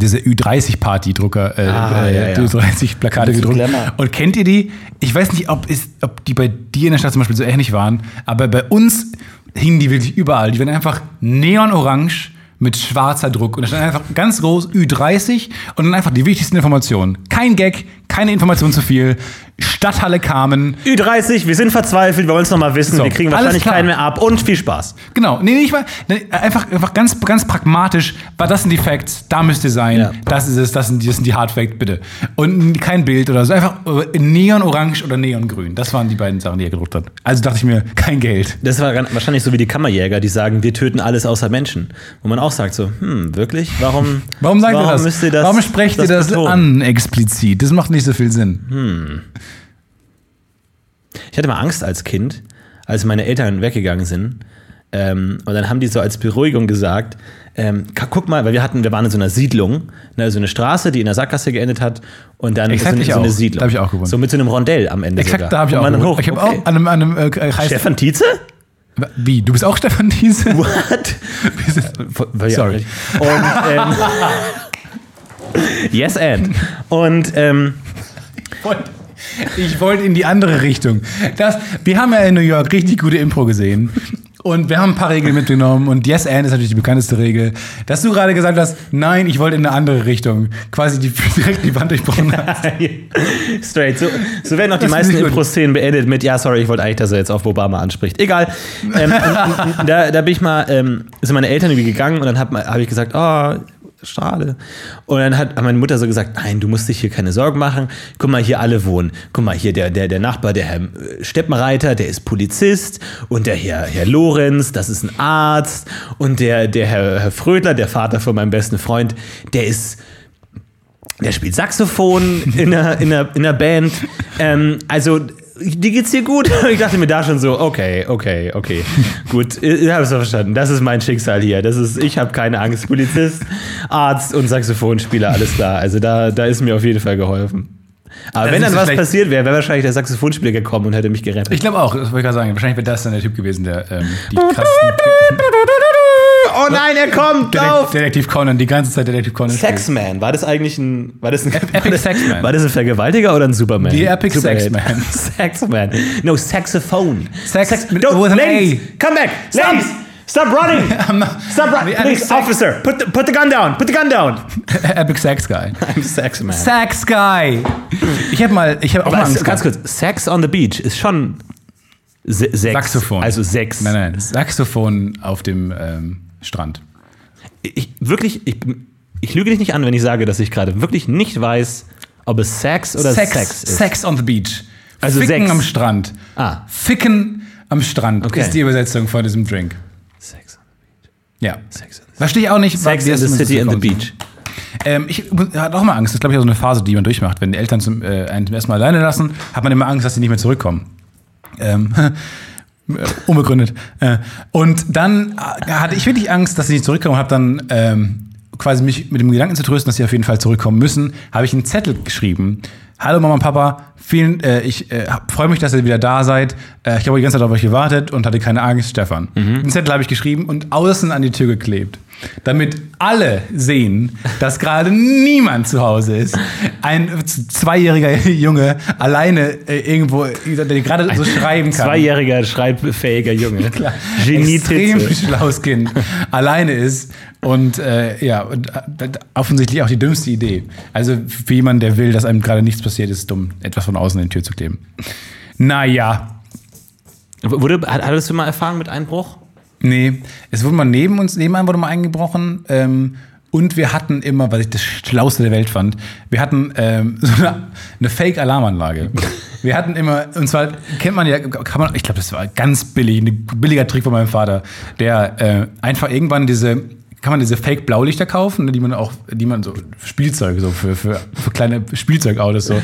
diese Ü30-Party-Drucker, äh, Ah, äh, ja, ja. Ü30-Plakate Mit so gedruckt. Glamour. Und kennt ihr die? Ich weiß nicht, ob, ist, ob die bei dir in der Stadt zum Beispiel so ähnlich waren, aber bei uns hingen die wirklich überall. Die waren einfach neonorange mit schwarzer Druck. Und da stand einfach ganz groß Ü30 und dann einfach die wichtigsten Informationen. Kein Gag, keine Information zu viel. Stadthalle kamen. Ü30, wir sind verzweifelt, wir wollen es nochmal wissen, So, wir kriegen wahrscheinlich keinen mehr ab und viel Spaß. Genau, nee, nicht mal, nee, einfach, einfach ganz, ganz pragmatisch, war das sind die Facts, da müsst ihr sein, Ja. das ist es, das sind, die- das sind die Hard Facts, bitte. Und kein Bild oder so, einfach äh, Neonorange oder Neongrün. Das waren die beiden Sachen, die er gedruckt hat. Also dachte ich mir, kein Geld. Das war wahrscheinlich so wie die Kammerjäger, die sagen, wir töten alles außer Menschen. Wo man auch sagt so, hm, wirklich? Warum, Warum sagt ihr das? müsst ihr das Warum sprecht ihr das betonen? an explizit? Das macht nicht so viel Sinn. Ich hatte mal Angst als Kind, als meine Eltern weggegangen sind. Ähm, und dann haben die so als Beruhigung gesagt, ähm, guck mal, weil wir hatten, wir waren in so einer Siedlung, ne, so eine Straße, die in der Sackgasse geendet hat und dann Exakt, so, eine, so eine. Siedlung. Da hab ich auch gewohnt. So mit so einem Rondell am Ende Exakt, sogar. da habe ich Und auch gewohnt. hoch, Ich habe okay. auch an einem, an einem äh, heißt, Stefan Tietze? Wie, du bist auch Stefan Thiese? What? Sorry. Und, ähm, yes, and. Und ähm, wollte- Ich wollte in die andere Richtung. Das, wir haben ja in New York richtig gute Impro gesehen. Und wir haben ein paar Regeln mitgenommen. Und Yes and ist natürlich die bekannteste Regel. Dass du gerade gesagt hast, nein, ich wollte in eine andere Richtung. Quasi die, direkt die Wand durchbrochen hast. straight. So, so werden auch die Das meisten. Impro-Szenen beendet mit, ja, sorry, ich wollte eigentlich, dass er jetzt auf Obama anspricht. Egal. Ähm, da, da bin ich mal, ähm, sind meine Eltern irgendwie gegangen und dann habe hab ich gesagt, oh, schade. Und dann hat meine Mutter so gesagt, nein, du musst dich hier keine Sorgen machen. Guck mal, hier alle wohnen. Guck mal, hier der, der, der Nachbar, der Herr äh, Steppenreiter, der ist Polizist. Und der Herr, Herr Lorenz, das ist ein Arzt. Und der, der Herr, Herr Frödler, der Vater von meinem besten Freund, der ist der spielt Saxophon in der, in in Band. Ähm, also, dir geht's hier gut? Ich dachte mir da schon so, okay, okay, okay. Gut, ich habe es verstanden. Das ist mein Schicksal hier. Das ist, ich habe keine Angst. Polizist, Arzt und Saxophonspieler, alles da. Also da, da ist mir auf jeden Fall geholfen. Aber Das wenn dann was passiert wäre, wäre wahrscheinlich der Saxophonspieler gekommen und hätte mich gerettet. Ich glaube auch, das wollte ich gerade sagen. Wahrscheinlich wäre das dann der Typ gewesen, der ähm, die krassesten. Oh nein, er kommt! Lauf! Detektiv Conan, die ganze Zeit Detektiv Conan. Sexman, war das eigentlich ein. War das ein Epic war das, Sexman. War das ein Vergewaltiger oder ein Superman? Die Epic Superheld. Sexman. Sexman. No, Saxophone. Sex mit- Don't, with an ladies, A. come back! Stop. Ladies! Stop running! Stop running! Please, Sex- officer, put the, put the gun down! Put the gun down! Epic Sex Guy. I'm Sexman. Sex Guy. Ich habe mal, ich habe auch Aber mal Angst ganz kurz, Sex on the Beach ist schon se sechs. Saxophon. Also sechs. Nein, nein, Saxophon auf dem ähm, Strand. Ich, wirklich, ich, ich lüge dich nicht an, wenn ich sage, dass ich gerade wirklich nicht weiß, ob es Sex oder Sex, Sex, ist. Sex on the Beach. Also Ficken Sex. am Strand. Ah. Ficken am Strand Okay. ist die Übersetzung von diesem Drink. Sex. Ja. Sex in the Verstehe ich auch nicht. Sex in the City and the. Beach. Ähm, ich hatte auch mal Angst. Das ist, glaube ich, auch so eine Phase, die man durchmacht. Wenn die Eltern zum, äh, einen zum ersten Mal alleine lassen, hat man immer Angst, dass sie nicht mehr zurückkommen. Ähm, äh, unbegründet. Äh, und dann äh, hatte ich wirklich Angst, dass sie nicht zurückkommen. Habe dann ähm, quasi mich mit dem Gedanken zu trösten, dass sie auf jeden Fall zurückkommen müssen, habe ich einen Zettel geschrieben. Hallo Mama und Papa, vielen, äh, ich äh, freue mich, dass ihr wieder da seid. Äh, ich habe die ganze Zeit auf euch gewartet und hatte keine Angst, Stefan. Den Zettel habe ich geschrieben und außen an die Tür geklebt. Damit alle sehen, dass gerade niemand zu Hause ist. Ein zweijähriger Junge alleine äh, irgendwo, der gerade so schreiben kann. Zweijähriger, schreibfähiger Junge. extrem Genie-Titze. schlaues Kind alleine ist und äh, ja, und, äh, offensichtlich auch die dümmste Idee. Also für jemanden, der will, dass einem gerade nichts passiert, ist dumm, etwas von außen in die Tür zu kleben. Naja, Wurde, hat- hattest du mal Erfahrung mit Einbruch? Nee, es wurde mal neben uns, nebenan wurde mal eingebrochen ähm, und wir hatten immer, was ich das Schlauste der Welt fand, wir hatten ähm, so eine, eine Fake-Alarmanlage. Wir hatten immer, und zwar kennt man ja, kann man, ich glaube, das war ganz billig, ein billiger Trick von meinem Vater, der äh, einfach irgendwann diese, kann man diese Fake-Blaulichter kaufen, ne, die man auch, die man so Spielzeug, so für, für, für kleine Spielzeugautos so.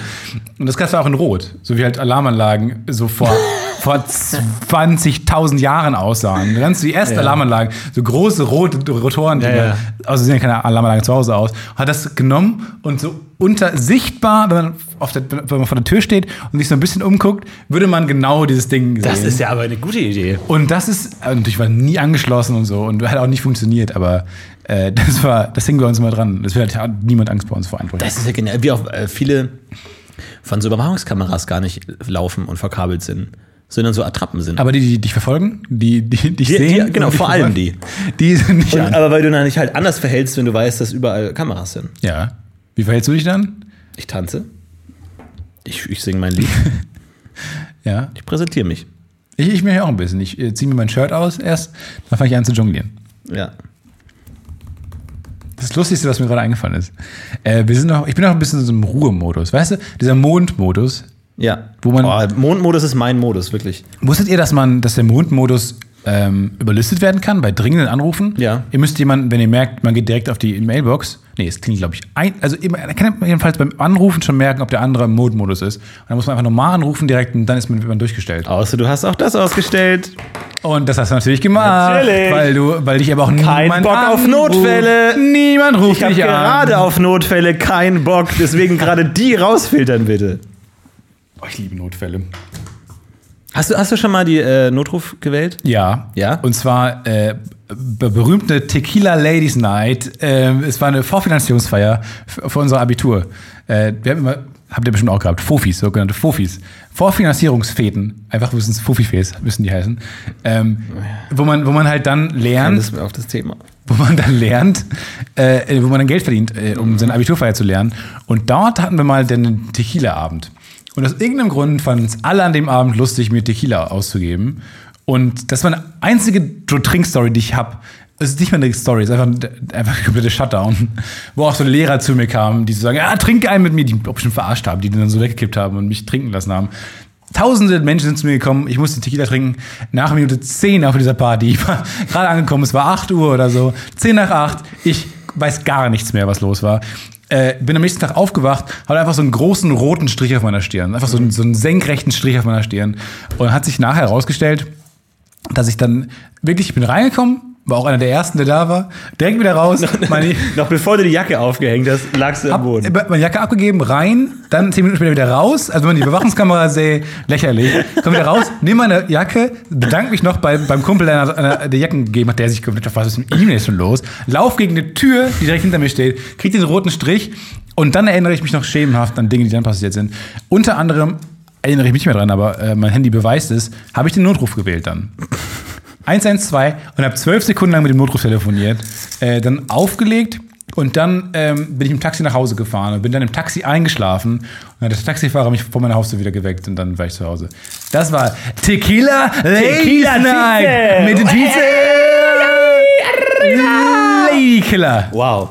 Und das gab es auch in Rot, so wie halt Alarmanlagen so vor, vor 20.000 Jahren aussahen. Ganz die ersten Alarmanlagen, so große rote Rotoren, die Ja, ja. also sehen ja keine Alarmanlage zu Hause aus, hat das genommen und so unter sichtbar, wenn man, auf der, wenn man vor der Tür steht und sich so ein bisschen umguckt, würde man genau dieses Ding sehen. Das ist ja aber eine gute Idee. Und das ist, äh, natürlich war nie angeschlossen und so und hat auch nicht funktioniert, aber äh, das war, das hingen wir uns immer dran. Das wird hat niemand Angst bei uns vor Einbrüchen. Das ist ja genial. Wie auch äh, viele von so Überwachungskameras gar nicht laufen und verkabelt sind, sondern so Attrappen sind. Aber die, die dich verfolgen, die, die dich Die- sehen, die- genau, vor allem verfolgen, Die sind nicht und, an. aber weil du dann nicht halt anders verhältst, wenn du weißt, dass überall Kameras sind. Ja. Wie verhältst du dich dann? Ich tanze. Ich, ich singe mein Lied. Ja. Ich präsentiere mich. Ich, ich mir auch ein bisschen. Ich äh, ziehe mir mein Shirt aus erst, dann fange ich an zu jonglieren. Ja. Das Lustigste, was mir gerade eingefallen ist. Äh, wir sind noch, ich bin noch ein bisschen in so einem Ruhemodus. Weißt du, dieser Mondmodus. Ja. Wo man- oh, Mondmodus ist mein Modus, wirklich. Wusstet ihr, dass man, dass der Mondmodus ähm, überlistet werden kann bei dringenden Anrufen? Ja. Ihr müsst jemanden, wenn ihr merkt, man geht direkt auf die Mailbox. Nee, es klingt, glaube ich, ein, also man kann jedenfalls beim Anrufen schon merken, ob der andere im Mondmodus ist. Und dann muss man einfach normal anrufen direkt und dann ist man, man durchgestellt. Außer du hast auch das ausgestellt. Und das hast du natürlich gemacht, Natürlich. weil du, weil dich aber auch Kein niemand Bock auf anruft. Notfälle. Niemand ruft Ich habe dich an. gerade auf Notfälle keinen Bock, deswegen gerade die rausfiltern, bitte. Oh, ich liebe Notfälle. Hast du, hast du schon mal die äh, Notruf gewählt? Ja. Ja? Und zwar äh, be- berühmte Tequila Ladies Night. Ähm, es war eine Vorfinanzierungsfeier für, unser Abitur. Äh, wir haben immer, habt ihr bestimmt auch gehabt, Fofis, sogenannte Fofis. Vorfinanzierungsfäden, einfach müssen es Fofifes, müssen die heißen. Ähm, wo, man, wo man halt dann lernt, Das auf das Thema. wo man dann lernt, äh, wo man dann Geld verdient, äh, um seine Abiturfeier zu lernen. Und dort hatten wir mal den Tequila-Abend. Und aus irgendeinem Grund fanden es alle an dem Abend lustig, mir Tequila auszugeben. Und das war eine einzige Trinkstory, die ich habe. es ist nicht mal eine Story, es ist einfach, einfach ein kompletter Shutdown. Wo auch so Lehrer zu mir kamen, die so sagen, ja, trink einen mit mir, die mich bestimmt verarscht haben, die den dann so weggekippt haben und mich trinken lassen haben. Tausende Menschen sind zu mir gekommen, ich musste Tequila trinken. Nach Minute 10 auf dieser Party. Ich war gerade angekommen, es war 8 Uhr oder so. 10 nach 8. Ich weiß gar nichts mehr, was los war. Äh, bin am nächsten Tag aufgewacht, hatte einfach so einen großen roten Strich auf meiner Stirn. Einfach so einen, so einen senkrechten Strich auf meiner Stirn. Und hat sich nachher herausgestellt, dass ich dann wirklich, ich bin reingekommen, war auch einer der ersten, der da war, direkt wieder raus, meine, Noch bevor du die Jacke aufgehängt hast, lagst du am Boden. meine Jacke abgegeben, rein, dann zehn Minuten später wieder raus, also wenn man die Überwachungskamera sehe, lächerlich, komm wieder raus, nimm meine Jacke, bedanke mich noch bei, beim Kumpel, der einer der Jacken gegeben hat, der sich komplett was ist mit ihm jetzt schon los, lauf gegen eine Tür, die direkt hinter mir steht, krieg den roten Strich und dann erinnere ich mich noch schemenhaft an Dinge, die dann passiert sind. Unter anderem erinnere ich mich nicht mehr dran, aber äh, mein Handy beweist es, habe ich den Notruf gewählt dann. 112 und habe zwölf Sekunden lang mit dem Notruf telefoniert, äh, dann aufgelegt und dann ähm, bin ich im Taxi nach Hause gefahren und bin dann im Taxi eingeschlafen und dann hat der Taxifahrer mich vor meiner Haustür wieder geweckt und dann war ich zu Hause. Das war Tequila Tequila Night mit Lady Killer. Wow.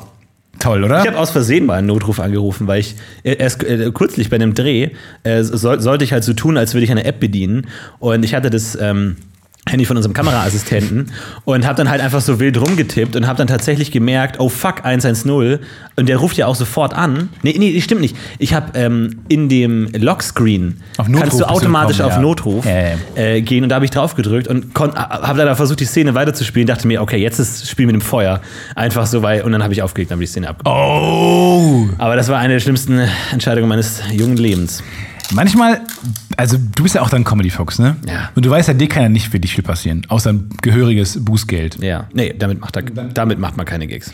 Toll, oder? Ich habe aus Versehen mal einen Notruf angerufen, weil ich äh, erst äh, kürzlich bei einem Dreh äh, soll, sollte ich halt so tun, als würde ich eine App bedienen. Und ich hatte das ähm, Handy von unserem Kameraassistenten und habe dann halt einfach so wild rumgetippt und habe dann tatsächlich gemerkt, oh fuck, 110. Und der ruft ja auch sofort an. Nee, nee, stimmt nicht. Ich habe ähm, in dem Lockscreen kannst du automatisch gekommen, auf ja. Notruf Ja, ja. äh, gehen und da habe ich drauf gedrückt und habe dann versucht, die Szene weiterzuspielen. Dachte mir, okay, jetzt ist das Spiel mit dem Feuer. Einfach so, weil, und dann habe ich aufgelegt, dann habe ich die Szene abgebrochen. oh! Aber das war eine der schlimmsten Entscheidungen meines jungen Lebens. Manchmal, also du bist ja auch dann Comedy-Fox, ne? Ja. Und du weißt ja, dir kann ja nicht wirklich viel passieren, außer ein gehöriges Bußgeld. Ja, nee, damit macht, er, damit macht man keine Gigs.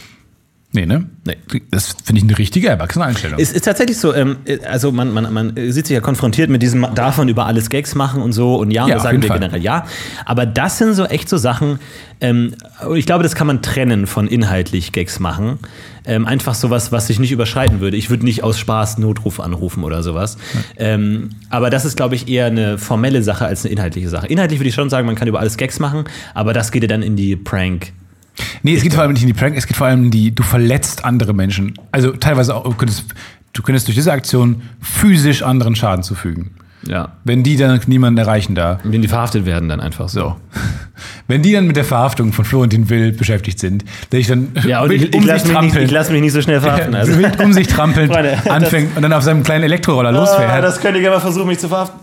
Nee, ne? Nee. Das finde ich eine richtige erwachsene Einstellung. Es ist tatsächlich so, ähm, also man, man, man sieht sich ja konfrontiert mit diesem, darf man über alles Gags machen und so und ja, und Ja, das sagen wir Fall. generell ja. Aber das sind so echt so Sachen, ähm, ich glaube, das kann man trennen von inhaltlich Gags machen. Ähm, einfach sowas, was sich nicht überschreiten würde. Ich würde nicht aus Spaß Notruf anrufen oder sowas. Ähm, aber das ist, glaube ich, eher eine formelle Sache als eine inhaltliche Sache. Inhaltlich würde ich schon sagen, man kann über alles Gags machen, aber das geht ja dann in die Prank. Nee, es geht vor allem nicht in die Prank, es geht vor allem in die, du verletzt andere Menschen. Also teilweise auch, du könntest, du könntest durch diese Aktion physisch anderen Schaden zufügen. Ja. Wenn die dann niemanden erreichen da. Wenn die verhaftet werden, dann einfach so. Wenn die dann mit der Verhaftung von Florentin Will beschäftigt sind, der ich dann Ja, und ich, ich lasse mich, nicht- ich lass mich nicht so schnell verhaften. Also. um sich trampelnd Freunde, anfängt und dann auf seinem kleinen Elektroroller losfährt. Ah, das könnt ihr gerne mal versuchen, mich zu verhaften.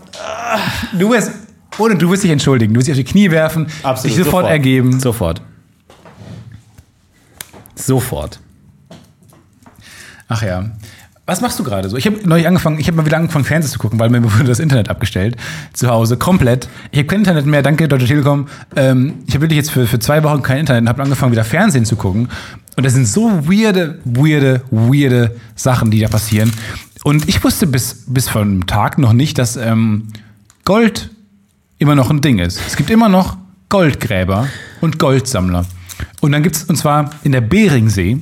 Du wirst, ohne du wirst dich entschuldigen, du wirst dich auf die Knie werfen, dich sofort, ergeben. Sofort. Sofort. Ach ja. Was machst du gerade so? Ich habe neulich angefangen, ich habe mal wieder angefangen, Fernsehen zu gucken, weil mir wurde das Internet abgestellt. Zu Hause, komplett. Ich habe kein Internet mehr, danke Deutsche Telekom. Ähm, ich habe wirklich jetzt für, für zwei Wochen kein Internet und habe angefangen, wieder Fernsehen zu gucken. Und das sind so weirde, weirde, weirde Sachen, die da passieren. Und ich wusste bis, bis vor einem Tag noch nicht, dass ähm, Gold immer noch ein Ding ist. Es gibt immer noch Goldgräber und Goldsammler. Und dann gibt es, und zwar in der Beringsee,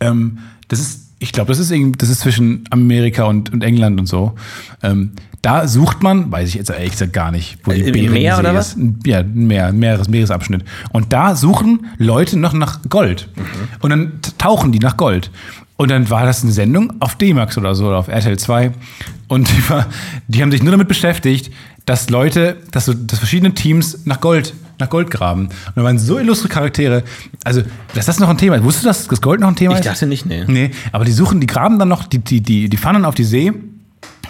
ähm, das ist, ich glaube, das ist irgendwie, das ist zwischen Amerika und, und England und so. Ähm, da sucht man, weiß ich jetzt ehrlich gesagt gar nicht, wo die Im Beringsee Meer oder ist. Ja, ein Meer, Meeres, Meeresabschnitt. Und da suchen Leute noch nach Gold. Und dann tauchen die nach Gold. Und dann war das eine Sendung auf D-Max oder so, oder auf RTL 2. Und die, war, die haben sich nur damit beschäftigt, dass Leute, dass, so, dass verschiedene Teams nach Gold, nach Gold graben. Und da waren so illustre Charaktere. Also, dass das noch ein Thema ist. Wusstest du, dass das Gold noch ein Thema Ich ist? dachte nicht, nee. Nee, aber die suchen, die graben dann noch, die, die, die, die fahren dann auf die See,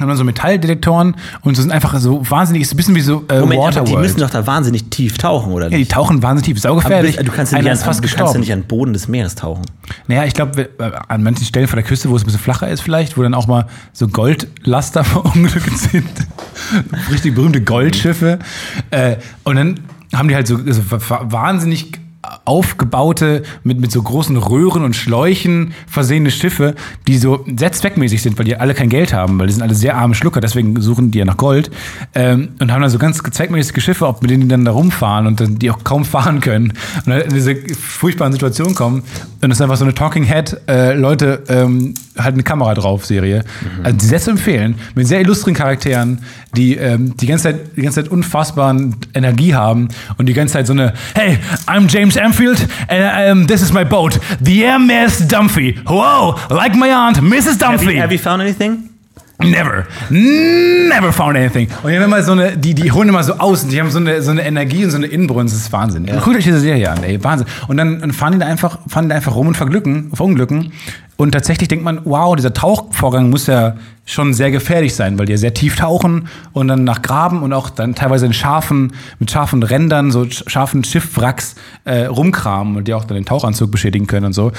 haben dann so Metalldetektoren und so sind einfach so wahnsinnig, ist ein bisschen wie so äh, Moment, aber die Waterworld. müssen doch da wahnsinnig tief tauchen, oder ja, die nicht? tauchen wahnsinnig tief, saugefährlich. du kannst ja nicht, an, fast du kannst ja nicht an den Boden des Meeres tauchen. Naja, ich glaube, an manchen Stellen vor der Küste, wo es ein bisschen flacher ist vielleicht, wo dann auch mal so Goldlaster verunglückt sind. Richtig berühmte Goldschiffe. Äh, und dann haben die halt so also wa- wahnsinnig aufgebaute, mit, mit so großen Röhren und Schläuchen versehene Schiffe, die so sehr zweckmäßig sind, weil die alle kein Geld haben, weil die sind alle sehr arme Schlucker, deswegen suchen die ja nach Gold. Ähm, und haben dann so ganz zweckmäßige Schiffe, auch mit denen die dann da rumfahren und dann, die auch kaum fahren können. Und dann in diese furchtbaren Situationen kommen. Und das ist einfach so eine Talking Head, äh, Leute, ähm, halt eine Kamera drauf Serie. Also sehr zu empfehlen, mit sehr illustren Charakteren, die ähm, die ganze Zeit, die ganze Zeit unfassbaren Energie haben und die ganze Zeit so eine Hey, I'm James Garfield, and um, this is my boat, the MS Dumphy. Whoa, like my aunt, Mrs. Have Dumphy. you, have you found anything? Never, never found anything. Und die haben immer so eine, die, die holen immer so aus und die haben so eine, so eine Energie und so eine Inbrunst, das ist Wahnsinn. Guckt euch diese Serie an, ey, Wahnsinn. Und dann dann fahren die da einfach, fahren die da einfach rum und verglücken, verunglücken. Und tatsächlich denkt man, wow, dieser Tauchvorgang muss ja schon sehr gefährlich sein, weil die ja sehr tief tauchen und dann nach Graben und auch dann teilweise in scharfen, mit scharfen Rändern, so sch- scharfen Schiffwracks äh, rumkramen und die auch dann den Tauchanzug beschädigen können und so.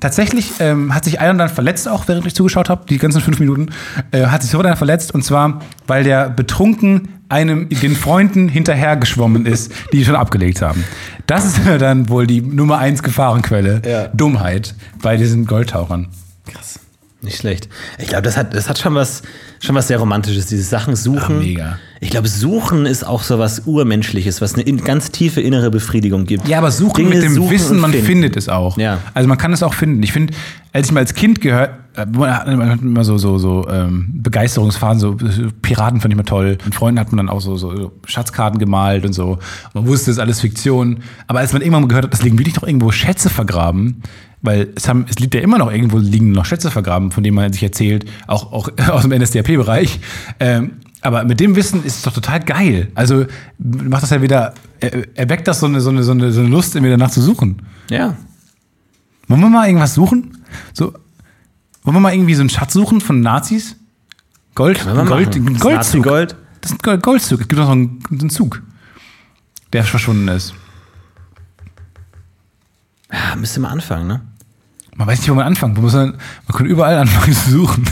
Tatsächlich ähm, hat sich einer dann verletzt, auch während ich zugeschaut habe, die ganzen fünf Minuten, äh, hat sich so dann verletzt und zwar, weil der betrunken einem den Freunden hinterher geschwommen ist, die schon abgelegt haben. Das ist dann wohl die Nummer eins Gefahrenquelle. Ja. Dummheit bei diesen Goldtauchern. Krass. Nicht schlecht. Ich glaube, das hat, das hat schon was, schon was sehr Romantisches, dieses Sachen suchen. Ah, mega. Ich glaube, suchen ist auch so was Urmenschliches, was eine in, ganz tiefe innere Befriedigung gibt. Ja, aber suchen Dinge mit dem suchen Wissen, man finden. findet es auch. Ja. Also man kann es auch finden. Ich finde, als ich mal als Kind gehört, äh, man hat man hat immer so, so, so ähm, Begeisterungsphasen, so äh, Piraten fand ich mal toll. Mit Freunden hat man dann auch so, so Schatzkarten gemalt und so. Man wusste, es ist alles Fiktion. Aber als man irgendwann mal gehört hat, es liegen wirklich noch irgendwo Schätze vergraben, weil es, haben, es liegt ja immer noch irgendwo liegen noch Schätze vergraben, von denen man sich erzählt, auch, auch aus dem NSDAP-Bereich. Ähm, aber mit dem Wissen ist es doch total geil. Also macht das ja wieder, er, erweckt das so eine, so, eine, so, eine, so eine Lust mir danach zu suchen. Ja. Wollen wir mal irgendwas suchen? So, wollen wir mal irgendwie so einen Schatz suchen von Nazis? Gold? Gold, Das Goldzug. Nazi-Gold. Das ist ein Gold- Goldzug. Es gibt noch so einen, einen Zug, der verschwunden ist. Ja, müsste mal anfangen, ne? Man weiß nicht, wo man anfangen. Muss man, man kann überall anfangen zu suchen.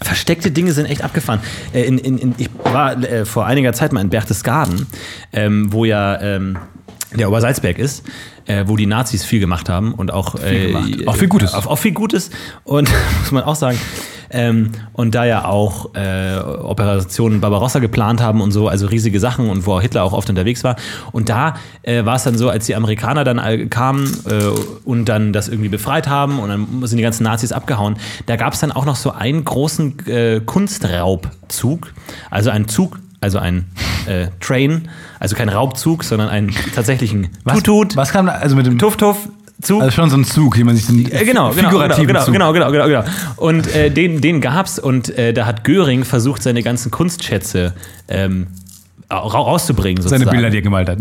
Versteckte Dinge sind echt abgefahren. Äh, in, in, in, ich war äh, vor einiger Zeit mal in Berchtesgaden, ähm, wo ja ähm, der Obersalzberg ist, äh, wo die Nazis viel gemacht haben und auch äh, gemacht. Auch viel Gutes. Auch, auch viel Gutes und muss man auch sagen. Ähm, und da ja auch äh, Operationen Barbarossa geplant haben und so, also riesige Sachen und wo Hitler auch oft unterwegs war. Und da äh, war es dann so, als die Amerikaner dann kamen äh, und dann das irgendwie befreit haben und dann sind die ganzen Nazis abgehauen, da gab es dann auch noch so einen großen äh, Kunstraubzug, also einen Zug, also ein äh, Train, also kein Raubzug, sondern einen tatsächlichen Tutut, was kam da? Also mit dem. Tuff Tuff Zug. Also schon so ein Zug, wie man sich den Äh, Genau, genau, figurativen genau, Zug. genau, genau, genau, genau. Und äh, den, den gab's und äh, da hat Göring versucht, seine ganzen Kunstschätze ähm, ra- rauszubringen. Seine Sozusagen. Bilder, die er gemalt hat.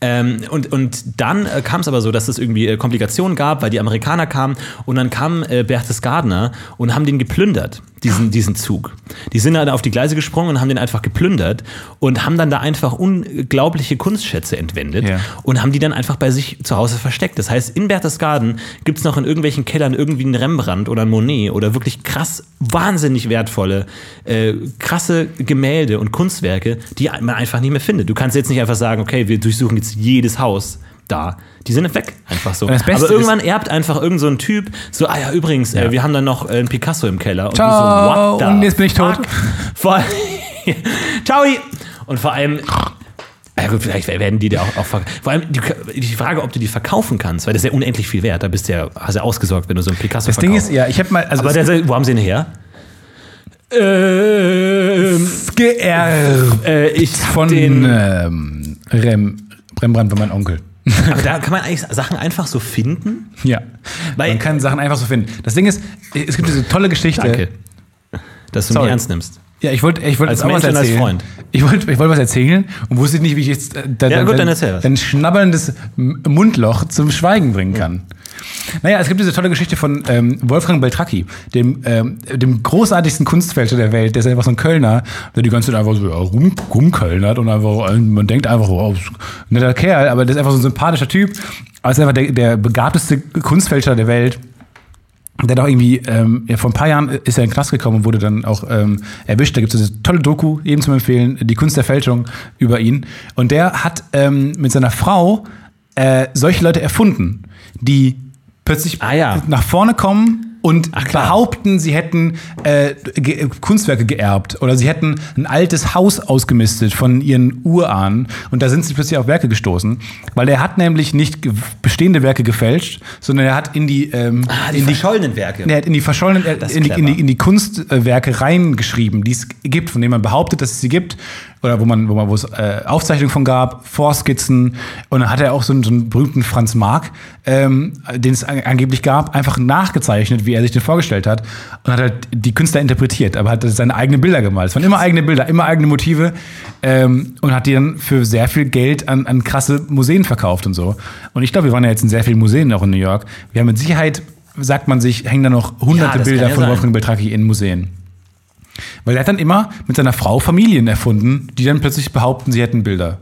Ähm, und, und dann äh, kam es aber so, dass es irgendwie äh, Komplikationen gab, weil die Amerikaner kamen und dann kam äh, Berchtesgadener und haben den geplündert, diesen, diesen Zug. Die sind dann auf die Gleise gesprungen und haben den einfach geplündert und haben dann da einfach unglaubliche Kunstschätze entwendet Ja. und haben die dann einfach bei sich zu Hause versteckt. Das heißt, in Berchtesgaden gibt es noch in irgendwelchen Kellern irgendwie einen Rembrandt oder ein Monet oder wirklich krass, wahnsinnig wertvolle, äh, krasse Gemälde und Kunstwerke, die man einfach nicht mehr findet. Du kannst jetzt nicht einfach sagen, okay, wir durchsuchen jetzt jedes Haus da. Die sind weg, einfach so. Und das Beste Aber irgendwann erbt einfach irgend so ein Typ, so, ah ja, übrigens, Äh, wir haben dann noch äh, einen Picasso im Keller. Und Ciao, so, und jetzt bin ich tot. Vor Ciao! Und vor allem, ja gut, vielleicht werden die dir auch, auch ver- Vor allem die, die Frage, ob du die verkaufen kannst, weil das ist ja unendlich viel wert. Da bist du ja, hast du ja ausgesorgt, wenn du so einen Picasso Das Ding verkaufst. ist, ja, ich habe mal. Also Aber der, wo haben sie ihn her? Ähm, geerbt äh, ich von den, ähm, Rem, Rembrandt war mein Onkel. aber da kann man eigentlich Sachen einfach so finden. Ja. Weil- man kann Sachen einfach so finden. Das Ding ist, es gibt diese tolle Geschichte. Danke, dass du Sorry. mich ernst nimmst. Ja, ich wollte ich wollte Als was und als erzählen. Freund. Ich wollte ich wollte was erzählen und wusste nicht, wie ich jetzt äh, da, Ja, gut, dein- dann was. dein schnabberndes Mundloch zum Schweigen bringen kann. Naja, es gibt diese tolle Geschichte von ähm, Wolfgang Beltracchi, dem, ähm, dem großartigsten Kunstfälscher der Welt. Der ist einfach so ein Kölner, der die ganze Zeit einfach so ja, rum, rumkölnert und einfach, äh, man denkt einfach, oh, ist ein netter Kerl, aber der ist einfach so ein sympathischer Typ. Aber ist einfach der, der begabteste Kunstfälscher der Welt. Der hat auch irgendwie, ähm, ja, vor ein paar Jahren ist er in den Knast gekommen und wurde dann auch ähm, erwischt. Da gibt es diese tolle Doku, jedem zum Empfehlen, die Kunst der Fälschung über ihn. Und der hat ähm, mit seiner Frau äh, solche Leute erfunden, die plötzlich Ah, ja. nach vorne kommen und Ach, behaupten, sie hätten äh, ge Kunstwerke geerbt oder sie hätten ein altes Haus ausgemistet von ihren Urahnen und da sind sie plötzlich auf Werke gestoßen, weil er hat nämlich nicht bestehende Werke gefälscht, sondern er hat in die, ähm, Ah, die in die verschollenen Werke. er hat in die verschollenen, äh, in die, in, die, in die Kunstwerke reingeschrieben, die es gibt, von denen man behauptet, dass es sie gibt. Oder wo man, wo man, wo es äh, Aufzeichnungen von gab, Vorskizzen. Und dann hat er auch so einen, so einen berühmten Franz Marc, ähm, den es an, angeblich gab, einfach nachgezeichnet, wie er sich den vorgestellt hat. Und hat halt die Künstler interpretiert, aber hat seine eigenen Bilder gemalt. Es waren immer eigene Bilder, immer eigene Motive. Ähm, und hat die dann für sehr viel Geld an, an krasse Museen verkauft und so. Und ich glaube, wir waren ja jetzt in sehr vielen Museen auch in New York. Wir haben mit Sicherheit, sagt man sich, hängen da noch hunderte Ja, Bilder ja von. Wolfgang Beltraki in Museen. Weil er hat dann immer mit seiner Frau Familien erfunden, die dann plötzlich behaupten, sie hätten Bilder.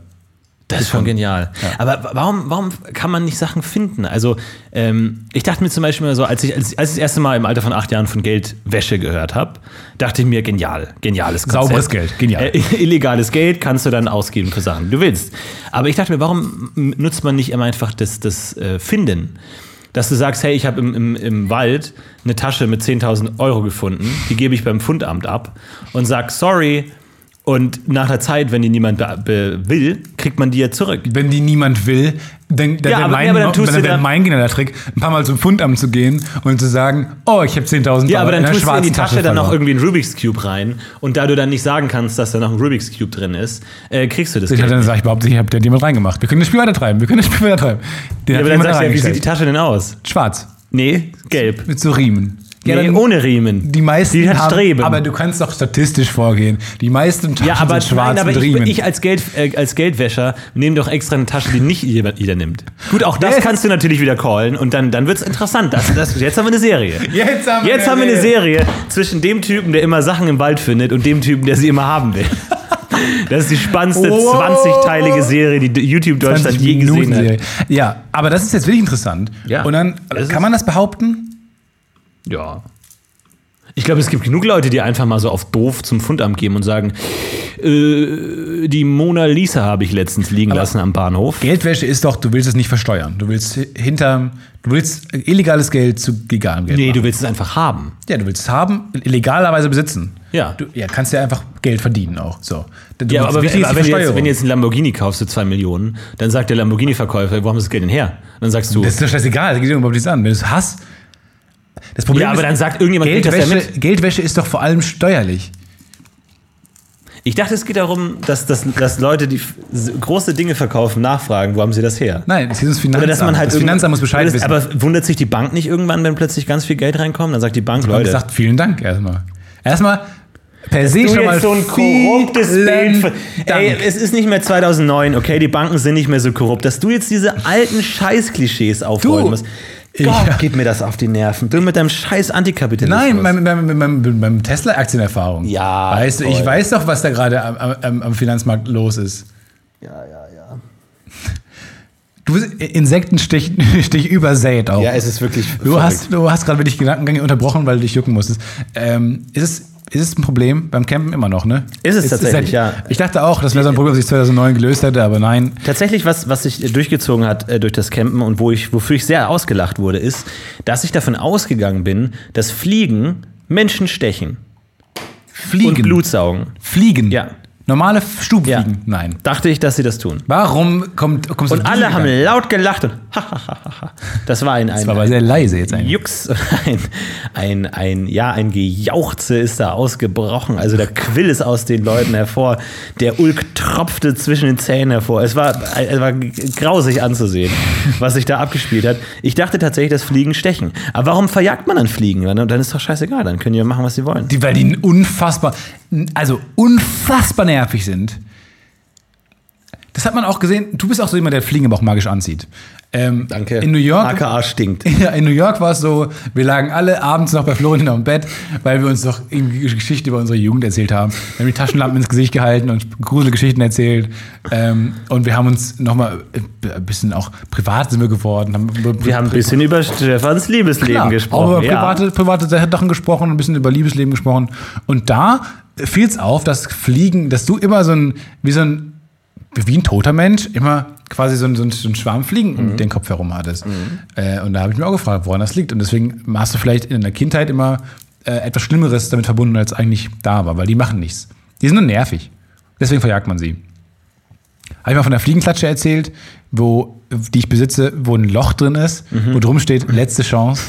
Das ist schon genial. Aber warum, warum kann man nicht Sachen finden? Also, ähm, ich dachte mir zum Beispiel mal so, als ich, als, als ich das erste Mal im Alter von acht Jahren von Geldwäsche gehört habe, dachte ich mir, genial, geniales Konzept. Sauberes Geld, genial. Äh, illegales Geld kannst du dann ausgeben für Sachen, die du willst. Aber ich dachte mir, warum nutzt man nicht immer einfach das, das äh, Finden? Dass du sagst, hey, ich habe im, im, im Wald eine Tasche mit 10.000 Euro gefunden, die gebe ich beim Fundamt ab und sag, sorry, und nach der Zeit, wenn die niemand will, kriegt man die ja zurück. Wenn die niemand will, dann, dann Ja, wäre mein, ja, dann wär mein genialer Trick, ein paar Mal zum Fundamt zu gehen und zu sagen, oh, ich habe 10.000 Ja, aber dann in tust du in die schwarzen Tasche dann noch irgendwie einen Rubik's Cube rein und da du dann nicht sagen kannst, dass da noch ein Rubik's Cube drin ist, äh, kriegst du das Ich Geld. dann sage ich behaupte, ich habe da jemand reingemacht. Wir können das Spiel weiter treiben. Wir können das Spiel weiter treiben. Den Ja, aber dann sagst du ja, wie sieht die. Tasche denn aus? Schwarz. Nee, gelb. Mit so Riemen. Nee, dann- ohne Riemen. Die meisten Die hat haben, Streben. aber du kannst doch statistisch vorgehen. Die meisten Taschen ja, aber, sind schwarz nein, aber mit ich, Riemen. ich als, Geld, äh, als Geldwäscher nehme doch extra eine Tasche, die nicht jeder, jeder nimmt. Gut, auch das Yes. kannst du natürlich wieder callen und dann, dann wird es interessant. Das, das, jetzt haben wir eine Serie. Jetzt haben wir Jetzt eine haben wir eine Serie. Zwischen dem Typen, der immer Sachen im Wald findet und dem Typen, der sie immer haben will. Das ist die spannendste Oh. 20-teilige Serie, die YouTube Deutschland 20 je gesehen hat. Ja, aber das ist jetzt wirklich interessant. Ja. Und dann, kann man das behaupten? Ja. Ich glaube, es gibt genug Leute, die einfach mal so auf doof zum Fundamt gehen und sagen, äh, die Mona Lisa habe ich letztens liegen lassen am Bahnhof. Geldwäsche ist doch, du willst es nicht versteuern. Du willst hinter, du willst illegales Geld zu legalem Geld Nee, machen. du willst es einfach haben. Ja, du willst es haben, illegalerweise besitzen. Ja. Du ja, kannst ja einfach Geld verdienen auch. So. Du, Ja, aber, aber wenn, du jetzt, wenn du jetzt einen Lamborghini kaufst für zwei Millionen, dann sagt der Lamborghini-Verkäufer, wo haben sie das Geld denn her? Dann sagst du, das ist doch scheißegal, das geht dir überhaupt nichts an. Wenn du es hast, das Problem ja, aber ist, dann sagt irgendjemand, das ja Geldwäsche. Geldwäsche ist doch vor allem steuerlich. Ich dachte, es geht darum, dass, dass, dass Leute, die große Dinge verkaufen, nachfragen, wo haben sie das her? Nein, das ist das Finanzamt. Oder dass man halt das Finanzamt muss Bescheid wissen. Aber wundert sich die Bank nicht irgendwann, wenn plötzlich ganz viel Geld reinkommt? Dann sagt die Bank, Und Leute, sagt vielen Dank erstmal. Erstmal per se du schon mal so ein korruptes Bild. Von, ey, es ist nicht mehr 2009, okay, die Banken sind nicht mehr so korrupt, dass du jetzt diese alten Scheiß-Klischees aufrollen musst. Ich- Gott, geht mir das auf die Nerven. Du mit deinem scheiß Antikapitalismus. Nein, beim, beim, beim, Tesla-Aktienerfahrung. Ja, Weißt du, ich weiß doch, was da gerade am, am, am Finanzmarkt los ist. Ja, ja, ja. Du bist Insektenstich Stich übersät auch. Ja, es ist wirklich. du, verrückt. hast, du hast gerade wirklich Gedankengänge unterbrochen, weil du dich jucken musstest. Ähm, ist, es, ist es ein Problem beim Campen immer noch, ne? Ist es tatsächlich, ja. Ich dachte auch, das wäre so ein Problem, das ich 2009 gelöst hätte, aber nein. Tatsächlich, was, was sich durchgezogen hat äh, durch das Campen und wo ich, wofür ich sehr ausgelacht wurde, ist, dass ich davon ausgegangen bin, dass Fliegen Menschen stechen Fliegen. und Blut saugen. Fliegen. Ja. Normale Stubfliegen. Ja. Nein. Dachte ich, dass sie das tun. Warum kommt, kommst du Und alle haben laut gelacht und das war ein, ein, Das war aber sehr leise jetzt eigentlich. Jux, ein, ein, ein, ja, ein Gejauchze ist da ausgebrochen. Also der Quill ist aus den Leuten hervor. Der Ulk tropfte zwischen den Zähnen hervor. Es war, es war grausig anzusehen, was sich da abgespielt hat. Ich dachte tatsächlich, dass Fliegen stechen. Aber warum verjagt man dann Fliegen? Dann dann ist doch scheißegal. Dann können die ja machen, was sie wollen. Die, weil die unfassbar, also unfassbar nervig sind. Das hat man auch gesehen. Du bist auch so jemand, der Fliegen aber auch magisch anzieht. Ähm, Danke. In New York. AKA stinkt. Ja, in New York war es so, wir lagen alle abends noch bei Florentin am Bett, weil wir uns doch Geschichten über unsere Jugend erzählt haben. Wir haben die Taschenlampen ins Gesicht gehalten und Gruselgeschichten erzählt. Ähm, und wir haben uns nochmal ein bisschen auch privat sind wir geworden. Haben Wir haben ein bisschen über Stefans Liebesleben Klar, gesprochen. Auch über ja. private, private Sachen gesprochen, ein bisschen über Liebesleben gesprochen. Und da fiel es auf, dass Fliegen, dass du immer so ein, wie so ein, wie ein toter Mensch, immer quasi so ein, so ein, so ein Schwarm Fliegen um den Kopf herum hattest. Äh, und da habe ich mich auch gefragt, woran das liegt. Und deswegen hast du vielleicht in der Kindheit immer äh, etwas Schlimmeres damit verbunden, als eigentlich da war, weil die machen nichts. Die sind nur nervig. Deswegen verjagt man sie. Habe ich mal von der Fliegenklatsche erzählt, wo, die ich besitze, wo ein Loch drin ist, wo drum steht, letzte Chance.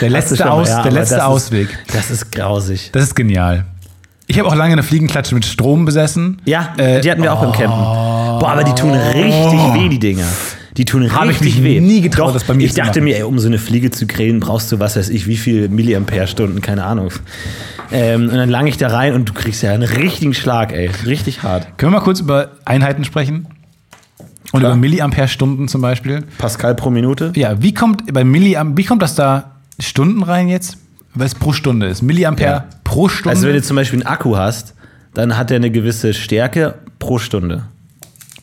Der letzte, mal- Aus, ja, der letzte das Ausweg. Ist, das ist grausig. Das ist genial. Ich habe auch lange eine Fliegenklatsche mit Strom besessen. Ja, Äh, die hatten wir auch beim Campen. Boah, aber die tun richtig weh, die Dinger. Die tun Hab ich richtig mich weh. nie getraut, Doch, das bei mir Ich dachte mir, ey, um so eine Fliege zu grillen, brauchst du, was weiß ich, wie viel Milliampere-Stunden, keine Ahnung. Ähm, und dann lang ich da rein und du kriegst ja einen richtigen Schlag, ey. Richtig hart. Können wir mal kurz über Einheiten sprechen? Und Klar. über Milliampere-Stunden zum Beispiel. Pascal pro Minute? Ja, wie kommt bei Milliam, wie kommt das da Stunden rein jetzt? Weil es pro Stunde ist. Milliampere Ja. pro Stunde. Also wenn du zum Beispiel einen Akku hast, dann hat der eine gewisse Stärke pro Stunde.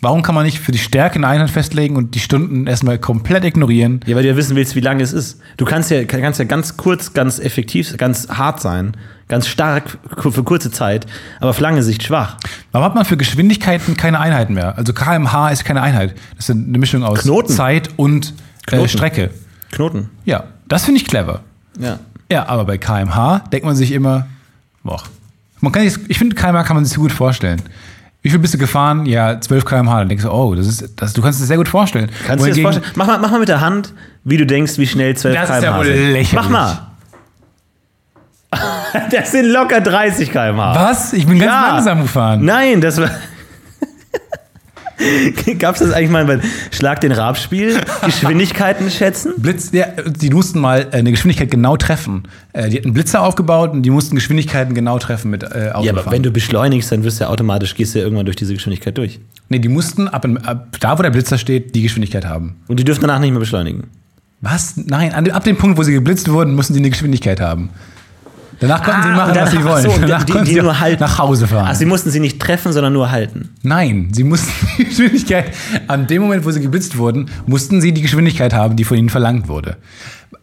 Warum kann man nicht für die Stärke eine Einheit festlegen und die Stunden erstmal komplett ignorieren? Ja, weil du ja wissen willst, wie lange es ist. Du kannst ja, kannst ja ganz kurz, ganz effektiv, ganz hart sein, ganz stark für kurze Zeit, aber auf lange Sicht schwach. Warum hat man für Geschwindigkeiten keine Einheiten mehr? Also kmh ist keine Einheit. Das ist eine Mischung aus Knoten. Zeit und äh, Knoten. Strecke. Knoten. Ja, das finde ich clever. Ja. Ja, aber bei kmh denkt man sich immer, boah, man kann sich, ich finde kmh kann man sich so gut vorstellen. Wie viel bist du gefahren? Ja, 12 kmh. Dann denkst du, oh, das ist, das, du kannst es sehr gut vorstellen. Kannst du dir das vorstellen? Mach mal, mach mal mit der Hand, wie du denkst, wie schnell 12 Das ist km/h ja wohl lächerlich. Mach mal. Das sind locker 30 km/h. Was? Ich bin ganz Ja. langsam gefahren. Nein, das war. Gab's das eigentlich mal bei Schlag den Rabspiel? Geschwindigkeiten schätzen? Blitz, ja, die mussten mal äh, eine Geschwindigkeit genau treffen. Äh, die hatten Blitzer aufgebaut und die mussten Geschwindigkeiten genau treffen mit äh, Ja, aber Autofahren. wenn du beschleunigst, dann wirst du ja automatisch, gehst du ja irgendwann durch diese Geschwindigkeit durch. nee, die mussten ab, in- ab da, wo der Blitzer steht, die Geschwindigkeit haben. Und die dürfen danach nicht mehr beschleunigen. Was? Nein, ab dem Punkt, wo sie geblitzt wurden, mussten sie eine Geschwindigkeit haben. Danach konnten sie Ah, machen, und dann- was sie ach wollen. so, Danach die, konnten die sie nur halten. nach Hause fahren. Ach, sie mussten sie nicht treffen, sondern nur halten. Nein, sie mussten die Geschwindigkeit, an dem Moment, wo sie geblitzt wurden, mussten sie die Geschwindigkeit haben, die von ihnen verlangt wurde.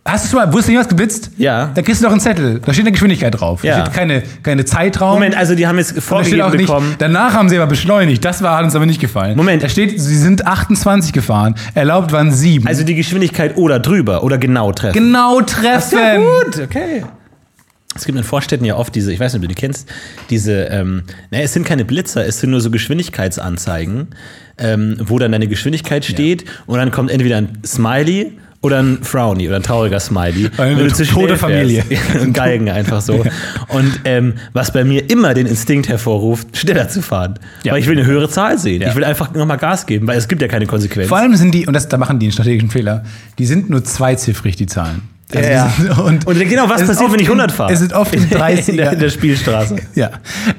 Hast du schon mal, wurdest du jemals geblitzt? Ja. Da kriegst du doch einen Zettel, da steht eine Geschwindigkeit drauf. Ja. Da steht keine, keine Zeitraum. Moment, also die haben jetzt vorgegeben nicht, bekommen. danach haben sie aber beschleunigt. Das war, hat uns aber nicht gefallen. Moment. Da steht, sie sind 28 gefahren, erlaubt waren 7. Also die Geschwindigkeit oder drüber oder genau treffen. genau treffen. Ja, gut, okay. Es gibt in Vorstädten ja oft diese, ich weiß nicht, ob du die kennst, diese, ähm, naja, es sind keine Blitzer, es sind nur so Geschwindigkeitsanzeigen, ähm, wo dann deine Geschwindigkeit steht und dann kommt entweder ein Smiley oder ein Frowny oder ein trauriger Smiley. Eine tote Familie. und Geigen einfach so. Und ähm, was bei mir immer den Instinkt hervorruft, schneller zu fahren. Ja. Weil ich will eine höhere Zahl sehen. Ja. Ich will einfach nochmal Gas geben, weil es gibt ja keine Konsequenz. Vor allem sind die, und das, da machen die einen strategischen Fehler, die sind nur zweiziffrig, die Zahlen. Also Ja, ja. sind- Und, Und genau, was passiert, wenn ich in- 100 fahre? Es ist oft in 30 in, der, in der Spielstraße. Ja,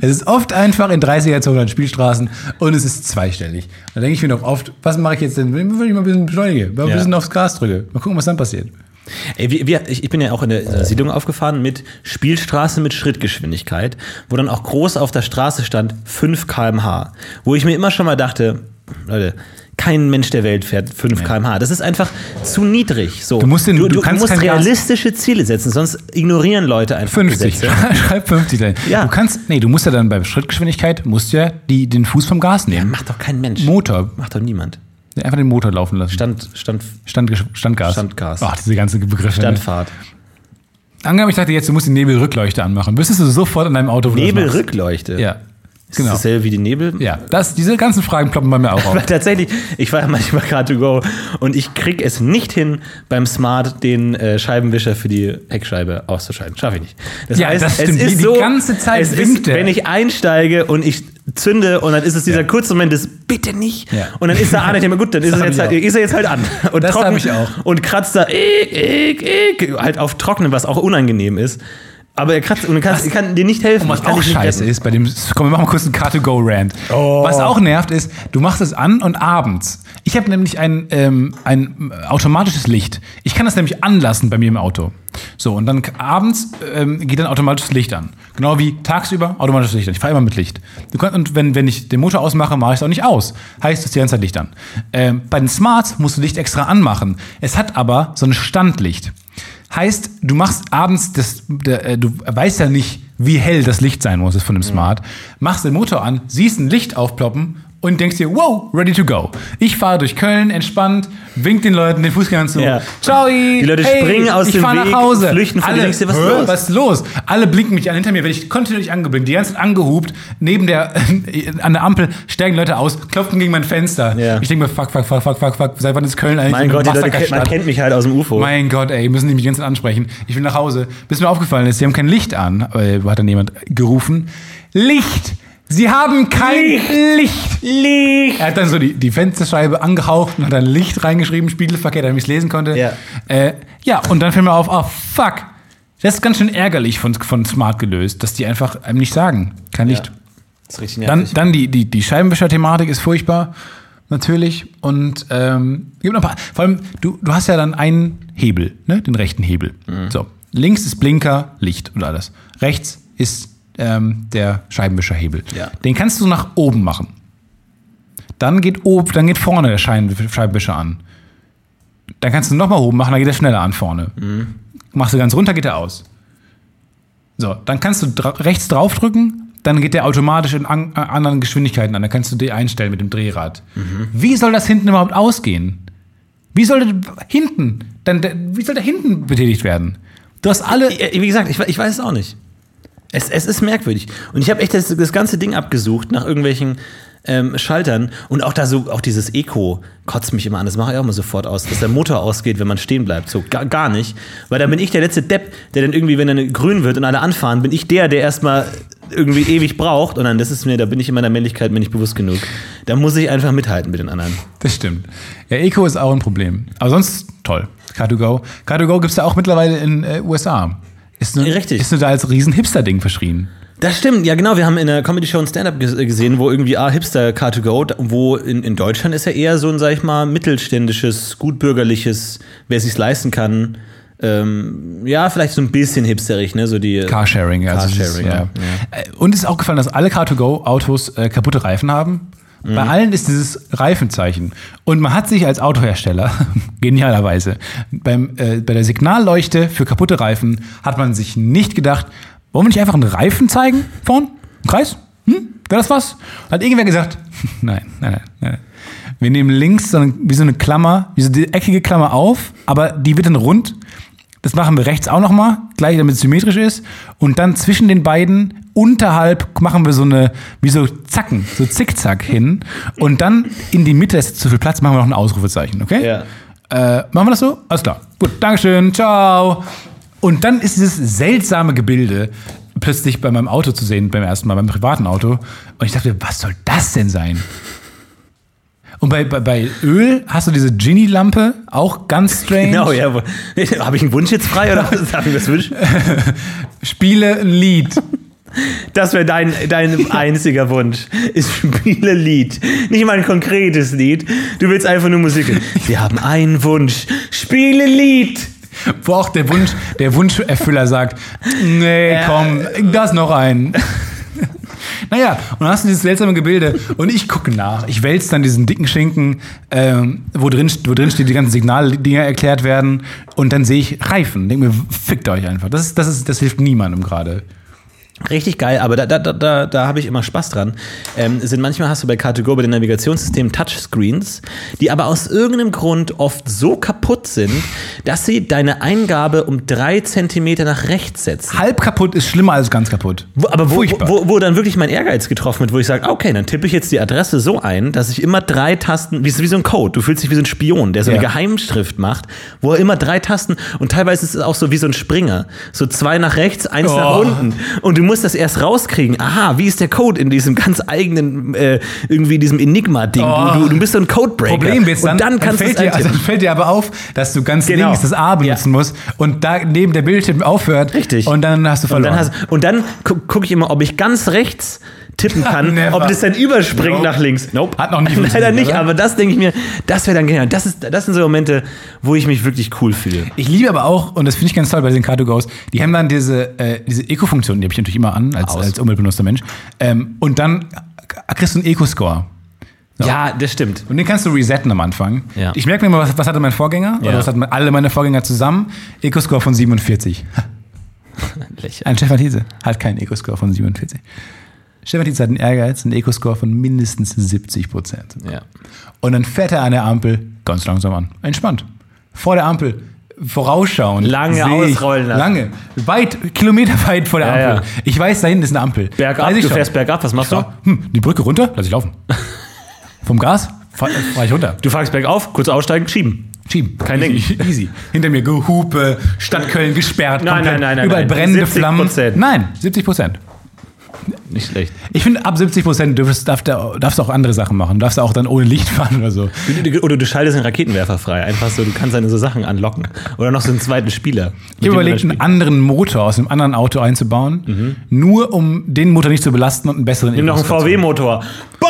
es ist oft einfach in 30er Zonen an Spielstraßen und es ist zweistellig. Da denke ich mir doch oft, was mache ich jetzt denn, wenn ich mal ein bisschen beschleunige, mal ein Ja. bisschen aufs Gas drücke, mal gucken, was dann passiert. Ey, wir, wir, ich, bin ja auch in der äh, Siedlung aufgefahren mit Spielstraße mit Schrittgeschwindigkeit, wo dann auch groß auf der Straße stand 5 km/h. Wo ich mir immer schon mal dachte, Leute, kein Mensch der Welt fährt 5 km/h. Das ist einfach zu niedrig. So. Du musst den- du, du du, musst realistische Ziele setzen, sonst ignorieren Leute einfach 50. Gesetze. Schreib 50 dahin. Ja. Du kannst, nee, du musst ja dann bei Schrittgeschwindigkeit, musst ja die, den Fuß vom Gas nehmen. Macht doch kein Mensch. Motor. Macht doch niemand. Einfach den Motor laufen lassen. Stand, Stand, Stand, Standgas. Standgas. Ach, diese ganzen Begriffe. ne? Standfahrt. Angenommen, ich dachte jetzt, du musst die Nebelrückleuchte anmachen. Wüsstest du sofort in deinem Auto, wo? Nebelrückleuchte. Ja. Ist Genau. das dasselbe wie die Nebel? Ja, das, diese ganzen Fragen ploppen bei mir auch auf. Tatsächlich, ich war ja manchmal gerade to go und ich krieg es nicht hin, beim Smart den äh, Scheibenwischer für die Heckscheibe auszuschalten. Schaffe ich nicht. Das Ja, das stimmt. es ist Die- die so, ganze Zeit es ist, wenn ich einsteige und ich zünde und dann ist es dieser Ja. kurze Moment des bitte nicht Ja. und dann ist er an, ich denke mir, gut, dann ist, er jetzt ich halt, ist er jetzt halt an und Das trocken ich auch. und kratzt da ik, ik, ik, halt auf trocknen, was auch unangenehm ist. Aber er kratzt und du kannst, kann dir nicht helfen. Und was Ich kann auch scheiße ist, bei dem, komm, wir machen mal kurz einen Car-to-Go-Rant. Oh. Was auch nervt ist, du machst es an und abends. Ich habe nämlich ein, ähm, ein automatisches Licht. Ich kann das nämlich anlassen bei mir im Auto. So, und dann abends ähm, geht dann automatisches Licht an. Genau wie tagsüber automatisches Licht an. Ich fahre immer mit Licht. Du kannst, und wenn, wenn ich den Motor ausmache, mache ich es auch nicht aus. Heißt, es ist die ganze Zeit Licht an. Ähm, bei den Smarts musst du Licht extra anmachen. Es hat aber so ein Standlicht. Heißt, du machst abends das, der, äh, du weißt ja nicht, wie hell das Licht sein muss von dem Smart. Machst den Motor an, siehst ein Licht aufploppen und denkst dir, wow, ready to go. Ich fahre durch Köln, entspannt, wink den Leuten, den Fußgängern zu. Ja. Ciao. Die Leute springen aus ich dem fahr Weg, nach Hause. flüchten dir, Alle, denkst dir, was ist "Hä, los?" Was ist los? Alle blinken mich an. Hinter mir werde ich kontinuierlich angeblinkt, die ganze Zeit angehupt. Neben der, an der Ampel steigen Leute aus, klopfen gegen mein Fenster. Ja. Ich denke mir, fuck, fuck, fuck, fuck, fuck, fuck. Seit wann ist Köln eigentlich Mein Gott, die Leute, kennt- man kennt mich halt aus dem UFO. Mein Gott, ey, müssen die mich die ganze Zeit ansprechen. Ich will nach Hause. Bis mir aufgefallen ist, sie haben kein Licht an. Hat dann jemand gerufen. Licht! Sie haben kein Licht! Licht! Er hat dann so die, die Fensterscheibe angehaucht und hat dann Licht reingeschrieben, spiegelverkehrt, damit ich es lesen konnte. Ja. Äh, ja, und dann fiel mir auf, oh fuck. Das ist ganz schön ärgerlich von, von Smart gelöst, dass die einfach einem nicht sagen. Kein Licht. Das ist richtig Dann, nervig. dann die, die, die Scheibenwischer-Thematik ist furchtbar, natürlich. Und ähm, gibt noch ein paar, vor allem, du, du hast ja dann einen Hebel, ne? den rechten Hebel. Mhm. So, links ist Blinker, Licht und alles. Rechts ist ähm, der Scheibenwischerhebel. Ja. Den kannst du nach oben machen. Dann geht, ob, dann geht vorne der Scheibenwischer an. Dann kannst du nochmal oben machen, dann geht er schneller an vorne. Mhm. Machst du ganz runter, geht er aus. So, dann kannst du dra rechts draufdrücken, dann geht der automatisch in an äh, anderen Geschwindigkeiten an. Dann kannst du die einstellen mit dem Drehrad. Wie soll das hinten überhaupt ausgehen? Wie soll der hinten, dann, wie soll der hinten betätigt werden? Du hast alle. Ja, Wie gesagt, ich, ich weiß es auch nicht. Es, es ist merkwürdig. Und ich habe echt das, das ganze Ding abgesucht nach irgendwelchen ähm, Schaltern. Und auch da so, auch dieses Eco kotzt mich immer an. Das mache ich auch immer sofort aus, dass der Motor ausgeht, wenn man stehen bleibt. So gar, gar nicht. Weil dann bin ich der letzte Depp, der dann irgendwie, wenn dann grün wird und alle anfahren, bin ich der, der erstmal irgendwie ewig braucht. Und dann, das ist mir, da bin ich in meiner Männlichkeit mir nicht bewusst genug. Da muss ich einfach mithalten mit den anderen. Das stimmt. Ja, Eco ist auch ein Problem. Aber sonst toll. Car2Go. Car2Go gibt es ja auch mittlerweile in äh, USA. Ist nur, Richtig. Ist nur da als riesen Hipster-Ding verschrien. Das stimmt, ja genau. Wir haben in der Comedy-Show ein Stand-Up ges- gesehen, wo irgendwie ah, Hipster Car2Go, da- wo in, in Deutschland ist ja eher so ein, sag ich mal, mittelständisches, gutbürgerliches, wer sich's leisten kann. Ähm, ja, vielleicht so ein bisschen hipsterig, ne? So die Carsharing. Also es Carsharing, ist, ja. Äh, Und es ist auch gefallen, dass alle Car2Go-Autos äh, kaputte Reifen haben. Mhm. Bei allen ist dieses Reifenzeichen. Und man hat sich als Autohersteller, genialerweise, beim, äh, bei der Signalleuchte für kaputte Reifen hat man sich nicht gedacht, wollen wir nicht einfach einen Reifen zeigen vorn? Ein Kreis? Hm? Wäre das was? Hat irgendwer gesagt, nein, nein, nein, nein. Wir nehmen links so eine, wie so eine Klammer, wie so die eckige Klammer auf, aber die wird dann rund. Das machen wir rechts auch nochmal, gleich damit es symmetrisch ist. Und dann zwischen den beiden, unterhalb, machen wir so eine, wie so Zacken, so Zickzack hin. Und dann in die Mitte ist zu viel Platz, machen wir noch ein Ausrufezeichen, okay? Ja. Äh, machen wir das so? Alles klar. Gut, Dankeschön, ciao. Und dann ist dieses seltsame Gebilde plötzlich bei meinem Auto zu sehen, beim ersten Mal, beim privaten Auto. Und ich dachte, was soll das denn sein? Und bei, bei, bei Öl hast du diese Genie-Lampe, auch ganz strange. Genau, ja. Habe ich einen Wunsch jetzt frei oder? Darf ich was wünschen? Spiele ein Lied. Das wäre dein, dein einziger Wunsch. Ist spiele Lied. Nicht mal ein konkretes Lied. Du willst einfach nur Musik. Wir haben einen Wunsch. Spiele Lied. Wo auch der Wunsch, der Wunscherfüller sagt, nee, komm, das noch ein. Naja, und dann hast du dieses seltsame Gebilde und ich gucke nach. Ich wälze dann diesen dicken Schinken, ähm, wo, drin, wo drin steht, die ganzen Signaldinger erklärt werden. Und dann sehe ich Reifen. Denke mir, fickt euch einfach. Das, das, ist, das hilft niemandem gerade. Richtig geil, aber da, da, da, da, da habe ich immer Spaß dran. Ähm, sind manchmal hast du bei Car2Go bei den Navigationssystemen Touchscreens, die aber aus irgendeinem Grund oft so kaputt sind, dass sie deine Eingabe um drei Zentimeter nach rechts setzen. Halb kaputt ist schlimmer als ganz kaputt. Wo, aber wo, wo, wo dann wirklich mein Ehrgeiz getroffen wird, wo ich sage, okay, dann tippe ich jetzt die Adresse so ein, dass ich immer drei Tasten, wie, wie so ein Code, du fühlst dich wie so ein Spion, der so eine Ja. Geheimschrift macht, wo er immer drei Tasten und teilweise ist es auch so wie so ein Springer, so zwei nach rechts, eins nach Oh. unten und du musst das erst rauskriegen. Aha, wie ist der Code in diesem ganz eigenen, äh, irgendwie diesem Enigma-Ding. Oh. Du, du, bist so ein Codebreaker. Problem ist dann, und dann kannst du es fällt, dir, also fällt dir aber auf, dass du ganz Genau. links das A benutzen musst und da neben der Bildschirm aufhört. Richtig. Und dann hast du Und verloren. dann, hast, und dann gu gucke ich immer, ob ich ganz rechts tippen kann, ob das dann überspringt Nope. nach links. Nope. Hat noch nie Leider funktioniert, nicht, oder? aber das denke ich mir, das wäre dann genial. Das, ist, das sind so Momente, wo ich mich wirklich cool fühle. Ich liebe aber auch, und das finde ich ganz toll bei den Car2Go's, die haben dann diese, äh, diese Eco-Funktion, die habe ich natürlich immer an, als, Aus. als umweltbewusster Mensch. Ähm, und dann kriegst du einen Eco-Score. Ja, das stimmt. Und den kannst du resetten am Anfang. Ja. Ich merke mir mal, was, was hatte mein Vorgänger? Ja. Oder was hatten alle meine Vorgänger zusammen? Eco-Score von 47. Ein Stefan Thiese hat keinen Eco-Score von 47. Stefan hat einen Ehrgeiz, einen Eco-Score von mindestens 70 Prozent. Ja. Und dann fährt er an der Ampel ganz langsam an. Entspannt. Vor der Ampel. Vorausschauen. Lange ausrollen lassen. Lange. Weit, kilometerweit vor der Ja, Ampel. ja. Ich weiß, da hinten ist eine Ampel. Bergab, Weiß ich du schon. fährst bergab, was machst du? Hm, die Brücke runter, lass ich laufen. Vom Gas fahre fahr ich runter. Du fragst bergauf, kurz aussteigen, schieben. Schieben. Kein Ding. Easy. Easy. Hinter mir Gehupe, Stadt Köln gesperrt. Nein, komplett. nein, nein, nein, Überall nein. brennende 70%. Flammen. Nein, 70 Prozent. Nicht schlecht. Ich finde, ab 70 Prozent darfst, du- darfst auch andere Sachen machen. Du darfst auch dann ohne Licht fahren oder so. Oder du schaltest den Raketenwerfer frei. Einfach so, du kannst deine so Sachen anlocken. Oder noch so einen zweiten Spieler. Ich habe überlegt, einen anderen Motor aus einem anderen Auto einzubauen, nur um den Motor nicht zu belasten und einen besseren Mhm. Nimm noch einen. VW-Motor. Bau!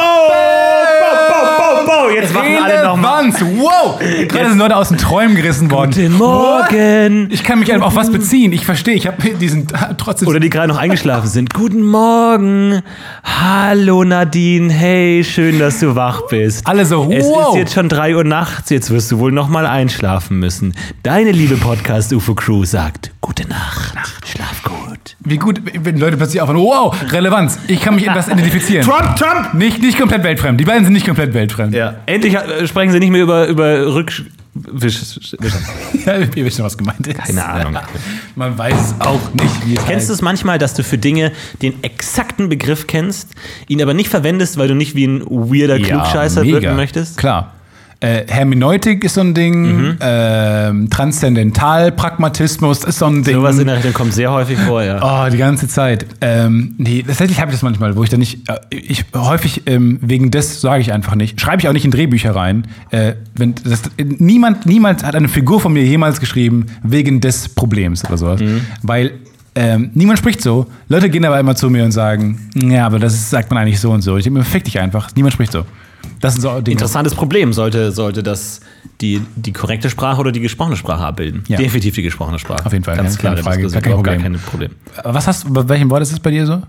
Bau! Jetzt wachen alle nochmal. Wow! Gerade sind Leute aus den Träumen gerissen worden. Guten Morgen! Ich kann mich einfach auf was beziehen. Ich verstehe. Ich habe diesen trotzdem. Oder die gerade noch eingeschlafen sind. Guten Morgen. Hallo Nadine. Hey, schön, dass du wach bist. Alle so, Es wow. ist jetzt schon 3 Uhr nachts. Jetzt wirst du wohl noch mal einschlafen müssen. Deine liebe Podcast-UFO-Crew sagt Gute Nacht. Schlaf gut. Wie gut, wenn Leute plötzlich aufhören. Wow, Relevanz. Ich kann mich das identifizieren. Trump, Trump! Nicht, nicht komplett weltfremd. Die beiden sind nicht komplett weltfremd. Ja, endlich äh, sprechen sie nicht mehr über, über Rücksch... Wisch, Wisch. Ja, ihr wisst schon, was gemeint ist. Keine Ahnung. Man weiß es auch nicht, wie es Kennst du es manchmal, dass du für Dinge den exakten Begriff kennst, ihn aber nicht verwendest, weil du nicht wie ein weirder Klugscheißer mega. wirken möchtest? Klar. Äh, Hermeneutik ist so ein Ding. Mhm. Ähm, Transzendentalpragmatismus ist so ein Ding. Sowas in der Richtung kommt sehr häufig vor, ja. Oh, die ganze Zeit. Ähm, nee, tatsächlich habe ich das manchmal, wo ich dann nicht, äh, ich häufig ähm, wegen des sage ich einfach nicht. Schreibe ich auch nicht in Drehbücher rein. Äh, wenn das, niemand, niemand hat eine Figur von mir jemals geschrieben wegen des Problems oder sowas, Mhm. weil ähm, niemand spricht so. Leute gehen aber immer zu mir und sagen, ja, aber das ist, sagt man eigentlich so und so. Ich denke mir, fick dich einfach. Niemand spricht so. Das sind so Dinge. Interessantes Problem. Sollte, sollte das die, die korrekte Sprache oder die gesprochene Sprache abbilden? Ja. Definitiv die gesprochene Sprache. Auf jeden Fall, Ganz ja, klar. keine Frage, gar kein Problem. Gar kein Problem. Was hast bei welchem Wort ist es bei dir so?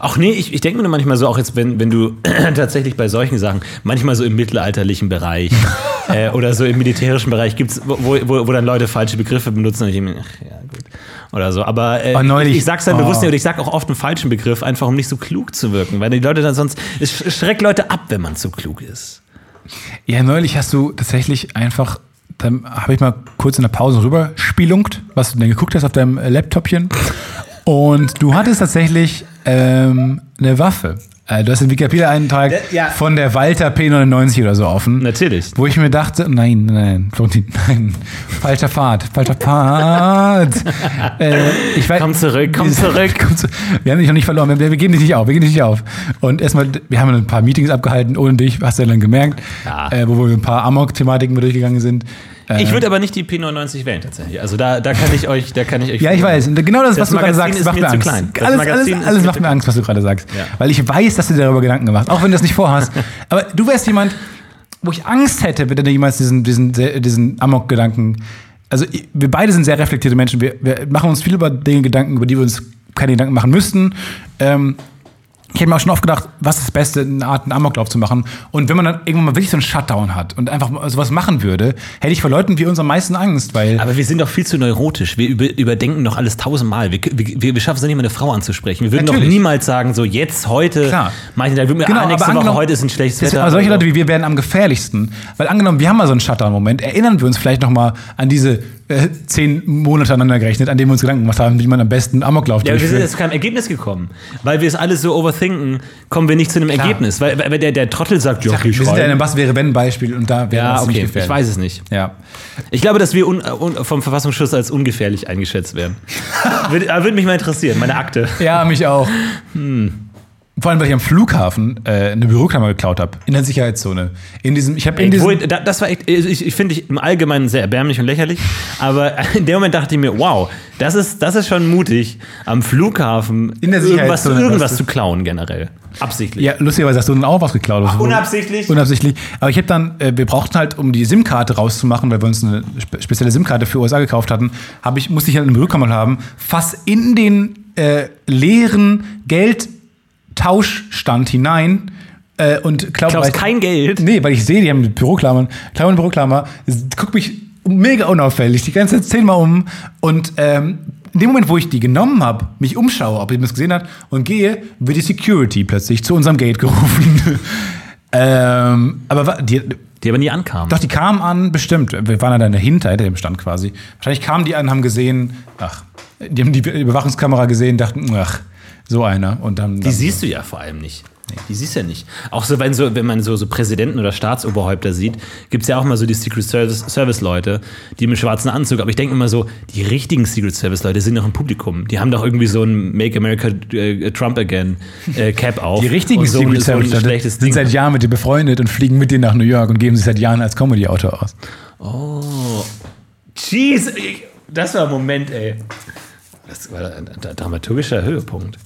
Ach nee, ich, ich denke mir nur manchmal so, auch jetzt, wenn, wenn du tatsächlich bei solchen Sachen, manchmal so im mittelalterlichen Bereich äh, oder so im militärischen Bereich gibt's, wo, wo, wo dann Leute falsche Begriffe benutzen und ich denke mir, ach ja, gut. Oder so. Aber äh, Oh, neulich- ich, ich sag's dann oh. bewusst nicht und ich sag auch oft einen falschen Begriff, einfach um nicht so klug zu wirken. Weil die Leute dann sonst, es sch- schreckt Leute ab, wenn man zu klug ist. Ja, neulich hast du tatsächlich einfach, dann habe ich mal kurz in der Pause rüber spielungt, was du denn geguckt hast auf deinem Laptopchen. Und du hattest tatsächlich ähm, eine Waffe. Äh, du hast den Wikipedia-Eintrag Ja, ja. von der Walter P99 oder so offen. Natürlich. Wo ich mir dachte, nein, nein, Florentin, nein, falscher Pfad, falscher Pfad. äh, ich weiß, Komm zurück, komm zurück. Komm zu, wir haben dich noch nicht verloren, wir, wir geben dich nicht auf, wir geben dich nicht auf. Und erstmal, wir haben ein paar Meetings abgehalten ohne dich, hast du ja dann gemerkt, Ja. äh, wo wir ein paar Amok-Thematiken durchgegangen sind. Ich würde aber nicht die P99 wählen tatsächlich. Also da, da kann ich euch, da kann ich euch. ja, ich weiß. Genau das, Das was du gerade sagst, macht mir Angst. Alles, alles, alles macht mir Angst, was du gerade sagst. Ja. Weil ich weiß, dass du dir darüber Gedanken gemacht hast, auch wenn du das nicht vorhast. Aber du wärst jemand, wo ich Angst hätte, wenn du jemals diesen, diesen, diesen Amok-Gedanken. Also wir beide sind sehr reflektierte Menschen. Wir, wir machen uns viel über Dinge Gedanken, über die wir uns keine Gedanken machen müssten. Ähm, ich hätte mir auch schon oft gedacht, was ist das Beste, eine Art einen Amoklauf zu machen. Und wenn man dann irgendwann mal wirklich so einen Shutdown hat und einfach sowas machen würde, hätte ich vor Leuten wie uns am meisten Angst, weil Aber wir sind doch viel zu neurotisch. Wir über, überdenken doch alles tausendmal. Wir, wir, wir schaffen es nicht mal eine Frau anzusprechen. Wir würden doch niemals sagen, so jetzt, heute, Klar. Manche, da würden wir, ah, nächste Woche, heute ist ein schlechtes Wetter. Aber solche Leute wie wir werden am gefährlichsten. Weil angenommen, wir haben mal so einen Shutdown-Moment, erinnern wir uns vielleicht noch mal an diese äh, zehn Monate aneinander gerechnet, an denen wir uns Gedanken gemacht haben, wie man am besten Amoklauf ja, wir sind jetzt zu keinem Ergebnis gekommen. Weil wir es alles so overthinken, kommen wir nicht zu einem Ergebnis. Weil, weil der, der Trottel sagt, ja, wir sind ja in schreiben. einem Was-wäre-wenn-Beispiel und da wäre ja, okay, gefährlich. ich weiß es nicht. Ja. Ich glaube, dass wir un, un, vom Verfassungsschutz als ungefährlich eingeschätzt werden. würde, würde mich mal interessieren, meine Akte. ja, mich auch. Vor allem, weil ich am Flughafen äh, eine Büroklammer geklaut habe. In der Sicherheitszone. In diesem, ich habe in diesem. wo, da, das war echt, ich, ich finde ich im Allgemeinen sehr erbärmlich und lächerlich, aber in dem Moment dachte ich mir, wow, das ist, das ist schon mutig, am Flughafen In der irgendwas, irgendwas was zu klauen generell. Absichtlich. Ja, lustigerweise hast du dann auch was geklaut. Ach, unabsichtlich? Unabsichtlich. Aber ich habe dann, äh, wir brauchten halt, um die SIM-Karte rauszumachen, weil wir uns eine spe spezielle SIM-Karte für USA gekauft hatten, hab ich, musste ich halt eine Büroklammer haben, fast in den äh, leeren Geldtauschstand hinein äh, und glaub, Klaust weil- kein Geld. Nee, weil ich sehe, die haben Büroklammern, Klammer eine Büroklammer, guck mich mega unauffällig, die ganze Zeit zehnmal um und ähm, in dem Moment, wo ich die genommen habe, mich umschaue, ob jemand es gesehen hat und gehe, wird die Security plötzlich zu unserem Gate gerufen. ähm, aber die, Die aber nie ankamen. doch, die kamen an, bestimmt. Wir waren dann dahinter, hinter dem Stand quasi. Wahrscheinlich kamen die an, haben gesehen, ach, die haben die Überwachungskamera gesehen, dachten, ach, so einer. Und dann. Die siehst du ja vor allem nicht. Die siehst du ja nicht. Auch so, wenn, so, wenn man so, so Präsidenten oder Staatsoberhäupter sieht, gibt es ja auch mal so die Secret Service, Service die mit schwarzen Anzug. Aber ich denke immer so, die richtigen Secret Service Leute sind doch im Publikum. Die haben doch irgendwie so ein Make America äh, Trump Again äh, Cap auf. die richtigen so, Secret so ein Service Leute schlechtes sind Ding. seit Jahren mit dir befreundet und fliegen mit dir nach New York und geben sich seit Jahren als Comedy-Autor aus. Oh. Jeez, das war ein Moment, ey. Das war ein dramaturgischer Höhepunkt.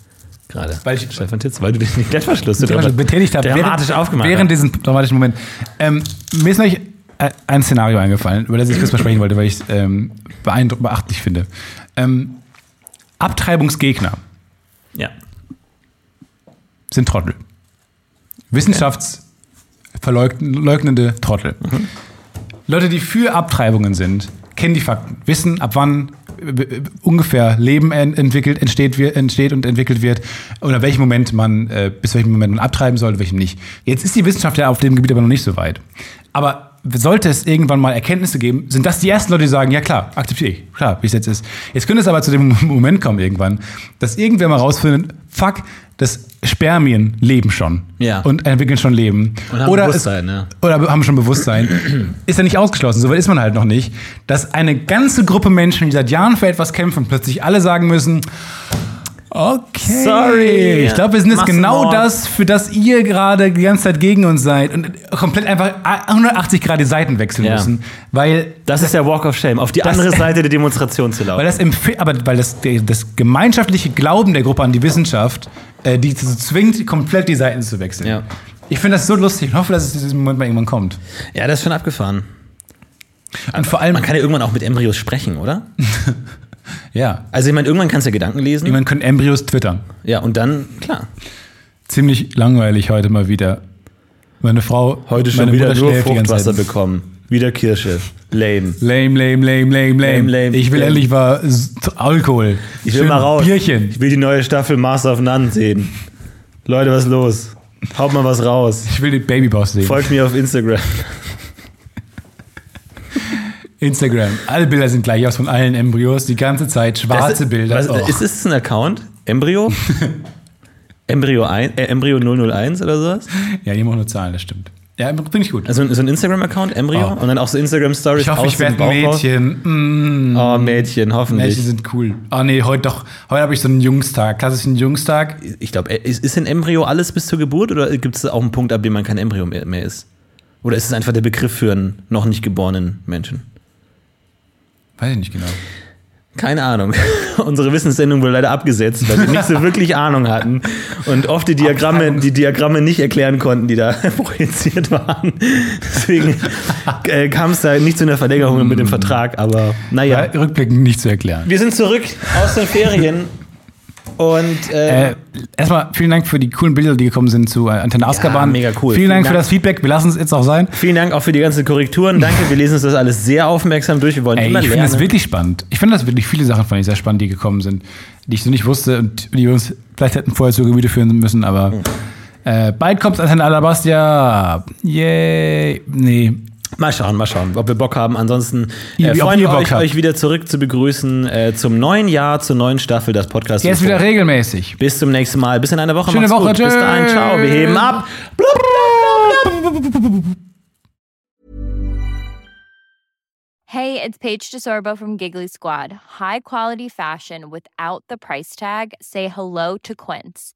Gerade. Weil ich- Stefan Titz, weil du den Klettverschluss betätigt habe, dramatisch während, aufgemacht während hast. diesem dramatischen Moment. Ähm, mir ist neulich äh, ein Szenario eingefallen, über das ich kurz mal sprechen wollte, weil ich es ähm, beachtlich finde. Ähm, Abtreibungsgegner Ja. sind Trottel. Wissenschaftsverleugnende Trottel. Leute, die für Abtreibungen sind, kennen die Fakten, wissen, ab wann ungefähr Leben en- entwickelt, entsteht, entsteht und entwickelt wird oder welchem Moment man, äh, bis welchem Moment man abtreiben sollte, welchem nicht. Jetzt ist die Wissenschaft ja auf dem Gebiet aber noch nicht so weit. Aber sollte es irgendwann mal Erkenntnisse geben, sind das die ersten Leute, die sagen, ja klar, akzeptiere ich, klar, wie es jetzt ist. Jetzt könnte es aber zu dem Moment kommen irgendwann, dass irgendwer mal rausfindet, fuck, das Spermien leben schon Ja. und entwickeln schon Leben. Und haben Bewusstsein, es, ja. Oder haben schon Bewusstsein. ist ja nicht ausgeschlossen, so weit ist man halt noch nicht, dass eine ganze Gruppe Menschen, die seit Jahren für etwas kämpfen, plötzlich alle sagen müssen, okay, Sorry. ich glaube, wir sind jetzt genau Massenmord. das, für das ihr gerade die ganze Zeit gegen uns seid und komplett einfach 180 Grad die Seiten wechseln Ja. müssen, weil Das ist der Walk of Shame, auf die Das- andere Seite der Demonstration zu laufen. weil das, aber weil das, das gemeinschaftliche Glauben der Gruppe an die Wissenschaft, äh, die dazu zwingt, komplett die Seiten zu wechseln. Ja. Ich finde das so lustig und hoffe, dass es zu diesem Moment mal irgendwann kommt. ja, das ist schon abgefahren. Und vor allem, Man kann ja irgendwann auch mit Embryos sprechen, oder? ja, Also ich meine, irgendwann kannst du ja Gedanken lesen. irgendwann können Embryos twittern. Ja, und dann, klar. Ziemlich langweilig heute mal wieder. Meine Frau, meine Mutter schläft die ganze Zeit. bekommen. Wieder Kirsche. Lame. Lame, lame, lame, lame, lame. Lame, lame, ich will lame. endlich mal Alkohol. Ich will Schön mal raus. Bierchen. Ich will die neue Staffel Master of None sehen. Leute, was ist los? Haut mal was raus. Ich will den Babyboss sehen. Folgt mir auf Instagram. Instagram. Alle Bilder sind gleich aus von allen Embryos. Die ganze Zeit schwarze Das- Bilder. Was, Oh. Ist es ein Account? Embryo? Embryo, ein, äh, Embryo 001 oder sowas? Ja, die machen nur Zahlen, das stimmt. Ja, finde ich gut. Also so ein Instagram-Account, Embryo? Oh. Und dann auch so Instagram-Stories Ich hoffe, aus ich werde ein? Mädchen. Mm, Oh, Mädchen, hoffentlich. Mädchen sind cool. Oh nee, heute doch. Heute habe ich so einen Jungstag. Klassischen Jungstag. ich glaube, ist, ist ein Embryo alles bis zur Geburt oder gibt es auch einen Punkt, ab dem man kein Embryo mehr, mehr ist? Oder ist es einfach der Begriff für einen noch nicht geborenen Menschen? Weiß ich nicht genau. Keine Ahnung. Unsere Wissenssendung wurde leider abgesetzt, weil wir nicht so wirklich Ahnung hatten und oft die Diagramme, die Diagramme nicht erklären konnten, die da projiziert waren. Deswegen äh, kam es da nicht zu einer Verlängerung mit dem Vertrag, aber naja. Ja, rückblickend nicht zu erklären. Wir sind zurück aus den Ferien und äh, Äh, erstmal vielen Dank für die coolen Bilder, die gekommen sind zu äh, Antenne Azkaban. mega cool. Vielen Vielen Dank für Dank. das Feedback. Wir lassen es jetzt auch sein. vielen Dank auch für die ganzen Korrekturen. Danke, wir lesen uns das alles sehr aufmerksam durch. Wir wollen Ey, immer ich finde lernen. das wirklich spannend. Ich finde das wirklich viele Sachen fand ich sehr spannend, die gekommen sind, die ich so nicht wusste und die wir uns vielleicht hätten vorher zu Gemüte führen müssen, aber äh, bald kommt Antenne Alabastia. Yay. Nee. Mal schauen, mal schauen, ob wir Bock haben. Ansonsten äh, freuen wir euch, habt. euch wieder zurück zu begrüßen äh, zum neuen Jahr, zur neuen Staffel des Podcasts. Jetzt wieder regelmäßig. Bis zum nächsten Mal. Bis in einer Woche. Schöne Macht's Woche. Gut. Bis dahin. Ciao. Wir heben ab. Hey, it's Paige DeSorbo from Giggly Squad. High quality fashion without the price tag. Say hello to Quince.